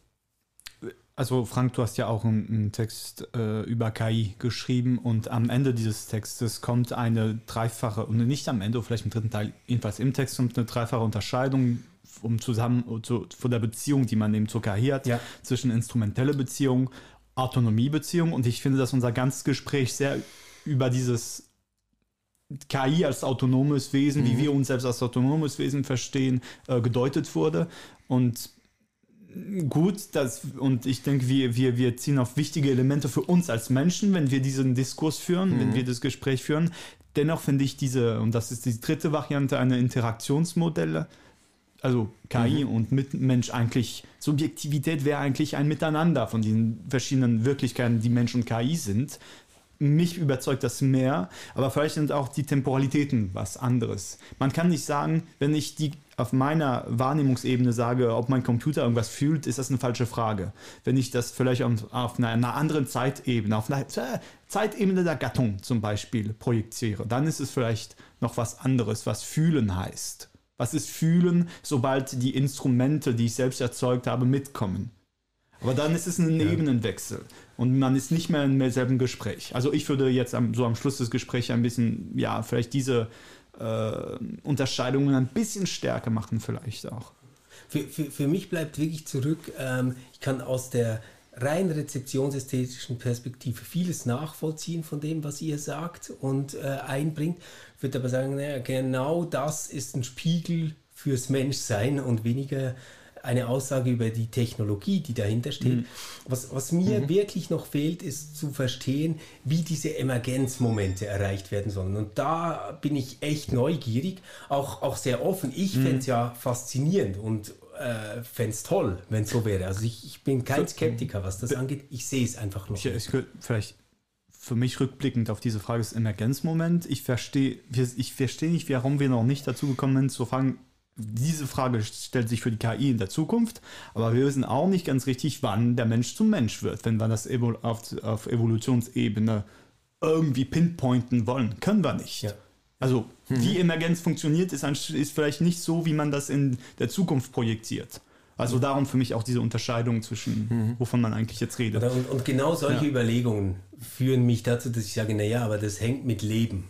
also Frank, du hast ja auch einen, einen Text äh, über KI geschrieben und am Ende dieses Textes kommt eine dreifache, und nicht am Ende, vielleicht im dritten Teil, jedenfalls im Text kommt eine dreifache Unterscheidung um zusammen zu, von der Beziehung, die man eben zur KI hat, ja. zwischen instrumentelle Beziehung Autonomiebeziehung und ich finde, dass unser ganzes Gespräch sehr über dieses KI als autonomes Wesen, mhm. wie wir uns selbst als autonomes Wesen verstehen, äh, gedeutet wurde. Und gut, das, und ich denke, wir, wir, wir ziehen auf wichtige Elemente für uns als Menschen, wenn wir diesen Diskurs führen, mhm. wenn wir das Gespräch führen. Dennoch finde ich diese, und das ist die dritte Variante, eine Interaktionsmodelle, also KI mhm. und Mitmensch eigentlich, Subjektivität wäre eigentlich ein Miteinander von diesen verschiedenen Wirklichkeiten, die Mensch und KI sind. Mich überzeugt das mehr, aber vielleicht sind auch die Temporalitäten was anderes. Man kann nicht sagen, wenn ich die auf meiner Wahrnehmungsebene sage, ob mein Computer irgendwas fühlt, ist das eine falsche Frage. Wenn ich das vielleicht auf einer, einer anderen Zeitebene, auf einer Zeitebene der Gattung zum Beispiel projiziere, dann ist es vielleicht noch was anderes, was fühlen heißt. Was ist fühlen, sobald die Instrumente, die ich selbst erzeugt habe, mitkommen? Aber dann ist es ein ja. Ebenenwechsel und man ist nicht mehr im selben Gespräch. Also ich würde jetzt am, so am Schluss des Gesprächs ein bisschen, ja, vielleicht diese äh, Unterscheidungen ein bisschen stärker machen, vielleicht auch. Für, für, für mich bleibt wirklich zurück, ähm, ich kann aus der rein rezeptionsästhetischen Perspektive vieles nachvollziehen von dem, was ihr sagt und äh, einbringt. Ich würde aber sagen, naja, genau das ist ein Spiegel fürs Menschsein und weniger eine Aussage über die Technologie, die dahinter steht. Mhm. Was, was mir mhm. wirklich noch fehlt, ist zu verstehen, wie diese Emergenzmomente erreicht werden sollen. Und da bin ich echt neugierig, auch, auch sehr offen. Ich mhm. fände es ja faszinierend und äh, fände es toll, wenn es so wäre. Also ich, ich bin kein Skeptiker, was das angeht. Ich sehe es einfach noch. Ich, ich, vielleicht für mich rückblickend auf diese Frage des Emergenzmoment. Ich verstehe ich verstehe nicht, warum wir noch nicht dazu gekommen sind, zu fragen, diese Frage stellt sich für die KI in der Zukunft, aber wir wissen auch nicht ganz richtig, wann der Mensch zum Mensch wird, wenn wir das auf, auf Evolutionsebene irgendwie pinpointen wollen. Können wir nicht. Ja. Also, mhm. wie Emergenz funktioniert, ist, ist vielleicht nicht so, wie man das in der Zukunft projiziert. Also darum für mich auch diese Unterscheidung zwischen, mhm. wovon man eigentlich jetzt redet. Und, und genau solche ja. Überlegungen führen mich dazu, dass ich sage, naja, aber das hängt mit Leben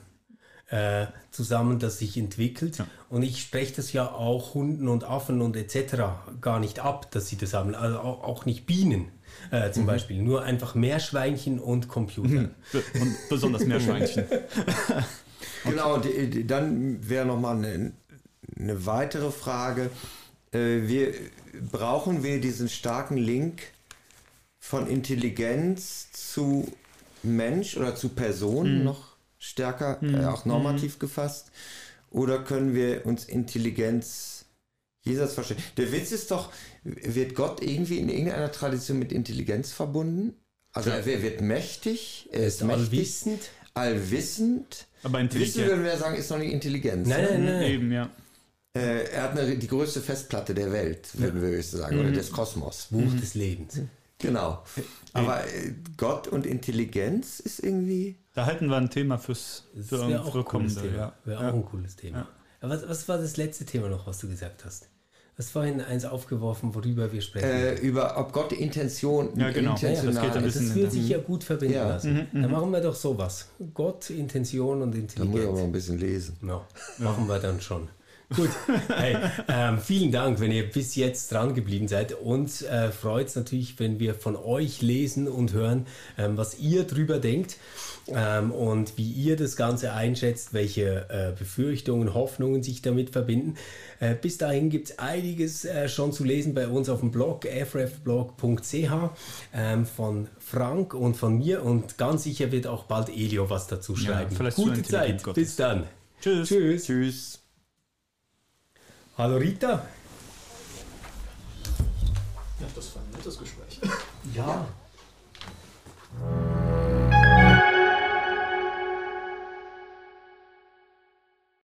äh, zusammen, das sich entwickelt. Ja. Und ich spreche das ja auch Hunden und Affen und etc. gar nicht ab, dass sie das haben. Also auch, auch nicht Bienen. Äh, zum mhm. Beispiel. Nur einfach Meerschweinchen und Computer. Mhm. Und besonders Meerschweinchen. Genau, die, dann wäre nochmal eine, eine weitere Frage. Äh, wir, brauchen wir diesen starken Link von Intelligenz zu Mensch oder zu Person noch stärker, äh, auch normativ gefasst? Oder können wir uns Intelligenz jenseits vorstellen? Der Witz ist doch, wird Gott irgendwie in irgendeiner Tradition mit Intelligenz verbunden? Also er wird mächtig, er ist, Ist mächtig, allwissend. allwissend. Aber intelligent. Wissen würden wir sagen, ist noch nicht Intelligenz. Nein, nein, nein. Eben, ja. Äh, er hat eine, die größte Festplatte der Welt, würden wir höchstens sagen, oder des Kosmos. Buch des Lebens. Genau. Aber äh, Gott und Intelligenz ist irgendwie. Da halten wir ein Thema fürs Das für, wäre auch ein cooles. Thema. Ja. Wäre Ja. auch ein cooles Thema. Aber was, was war das letzte Thema noch, was du gesagt hast? Was vorhin eins aufgeworfen, worüber wir sprechen? Äh, über ob Gott Intention Ja, genau. Ja, ja, das intentional geht ein das bisschen würde sich ja gut verbinden Ja. lassen. Dann machen wir doch sowas. Gott, Intention und Da muss ich Intelligenz. aber ein bisschen lesen. Ja, machen wir dann schon. Gut, hey, ähm, vielen Dank, wenn ihr bis jetzt dran geblieben seid. Uns äh, freut es natürlich, wenn wir von euch lesen und hören, ähm, was ihr drüber denkt ähm, und wie ihr das Ganze einschätzt, welche äh, Befürchtungen, Hoffnungen sich damit verbinden. Äh, bis dahin gibt es einiges äh, schon zu lesen bei uns auf dem Blog frfblog.ch ähm, von Frank und von mir und ganz sicher wird auch bald Elio was dazu schreiben. vielleicht zu Gute Zeit, Gottes. bis dann. Tschüss. Tschüss. Tschüss. Hallo Rita. Ja, das war ein nettes Gespräch. Ja.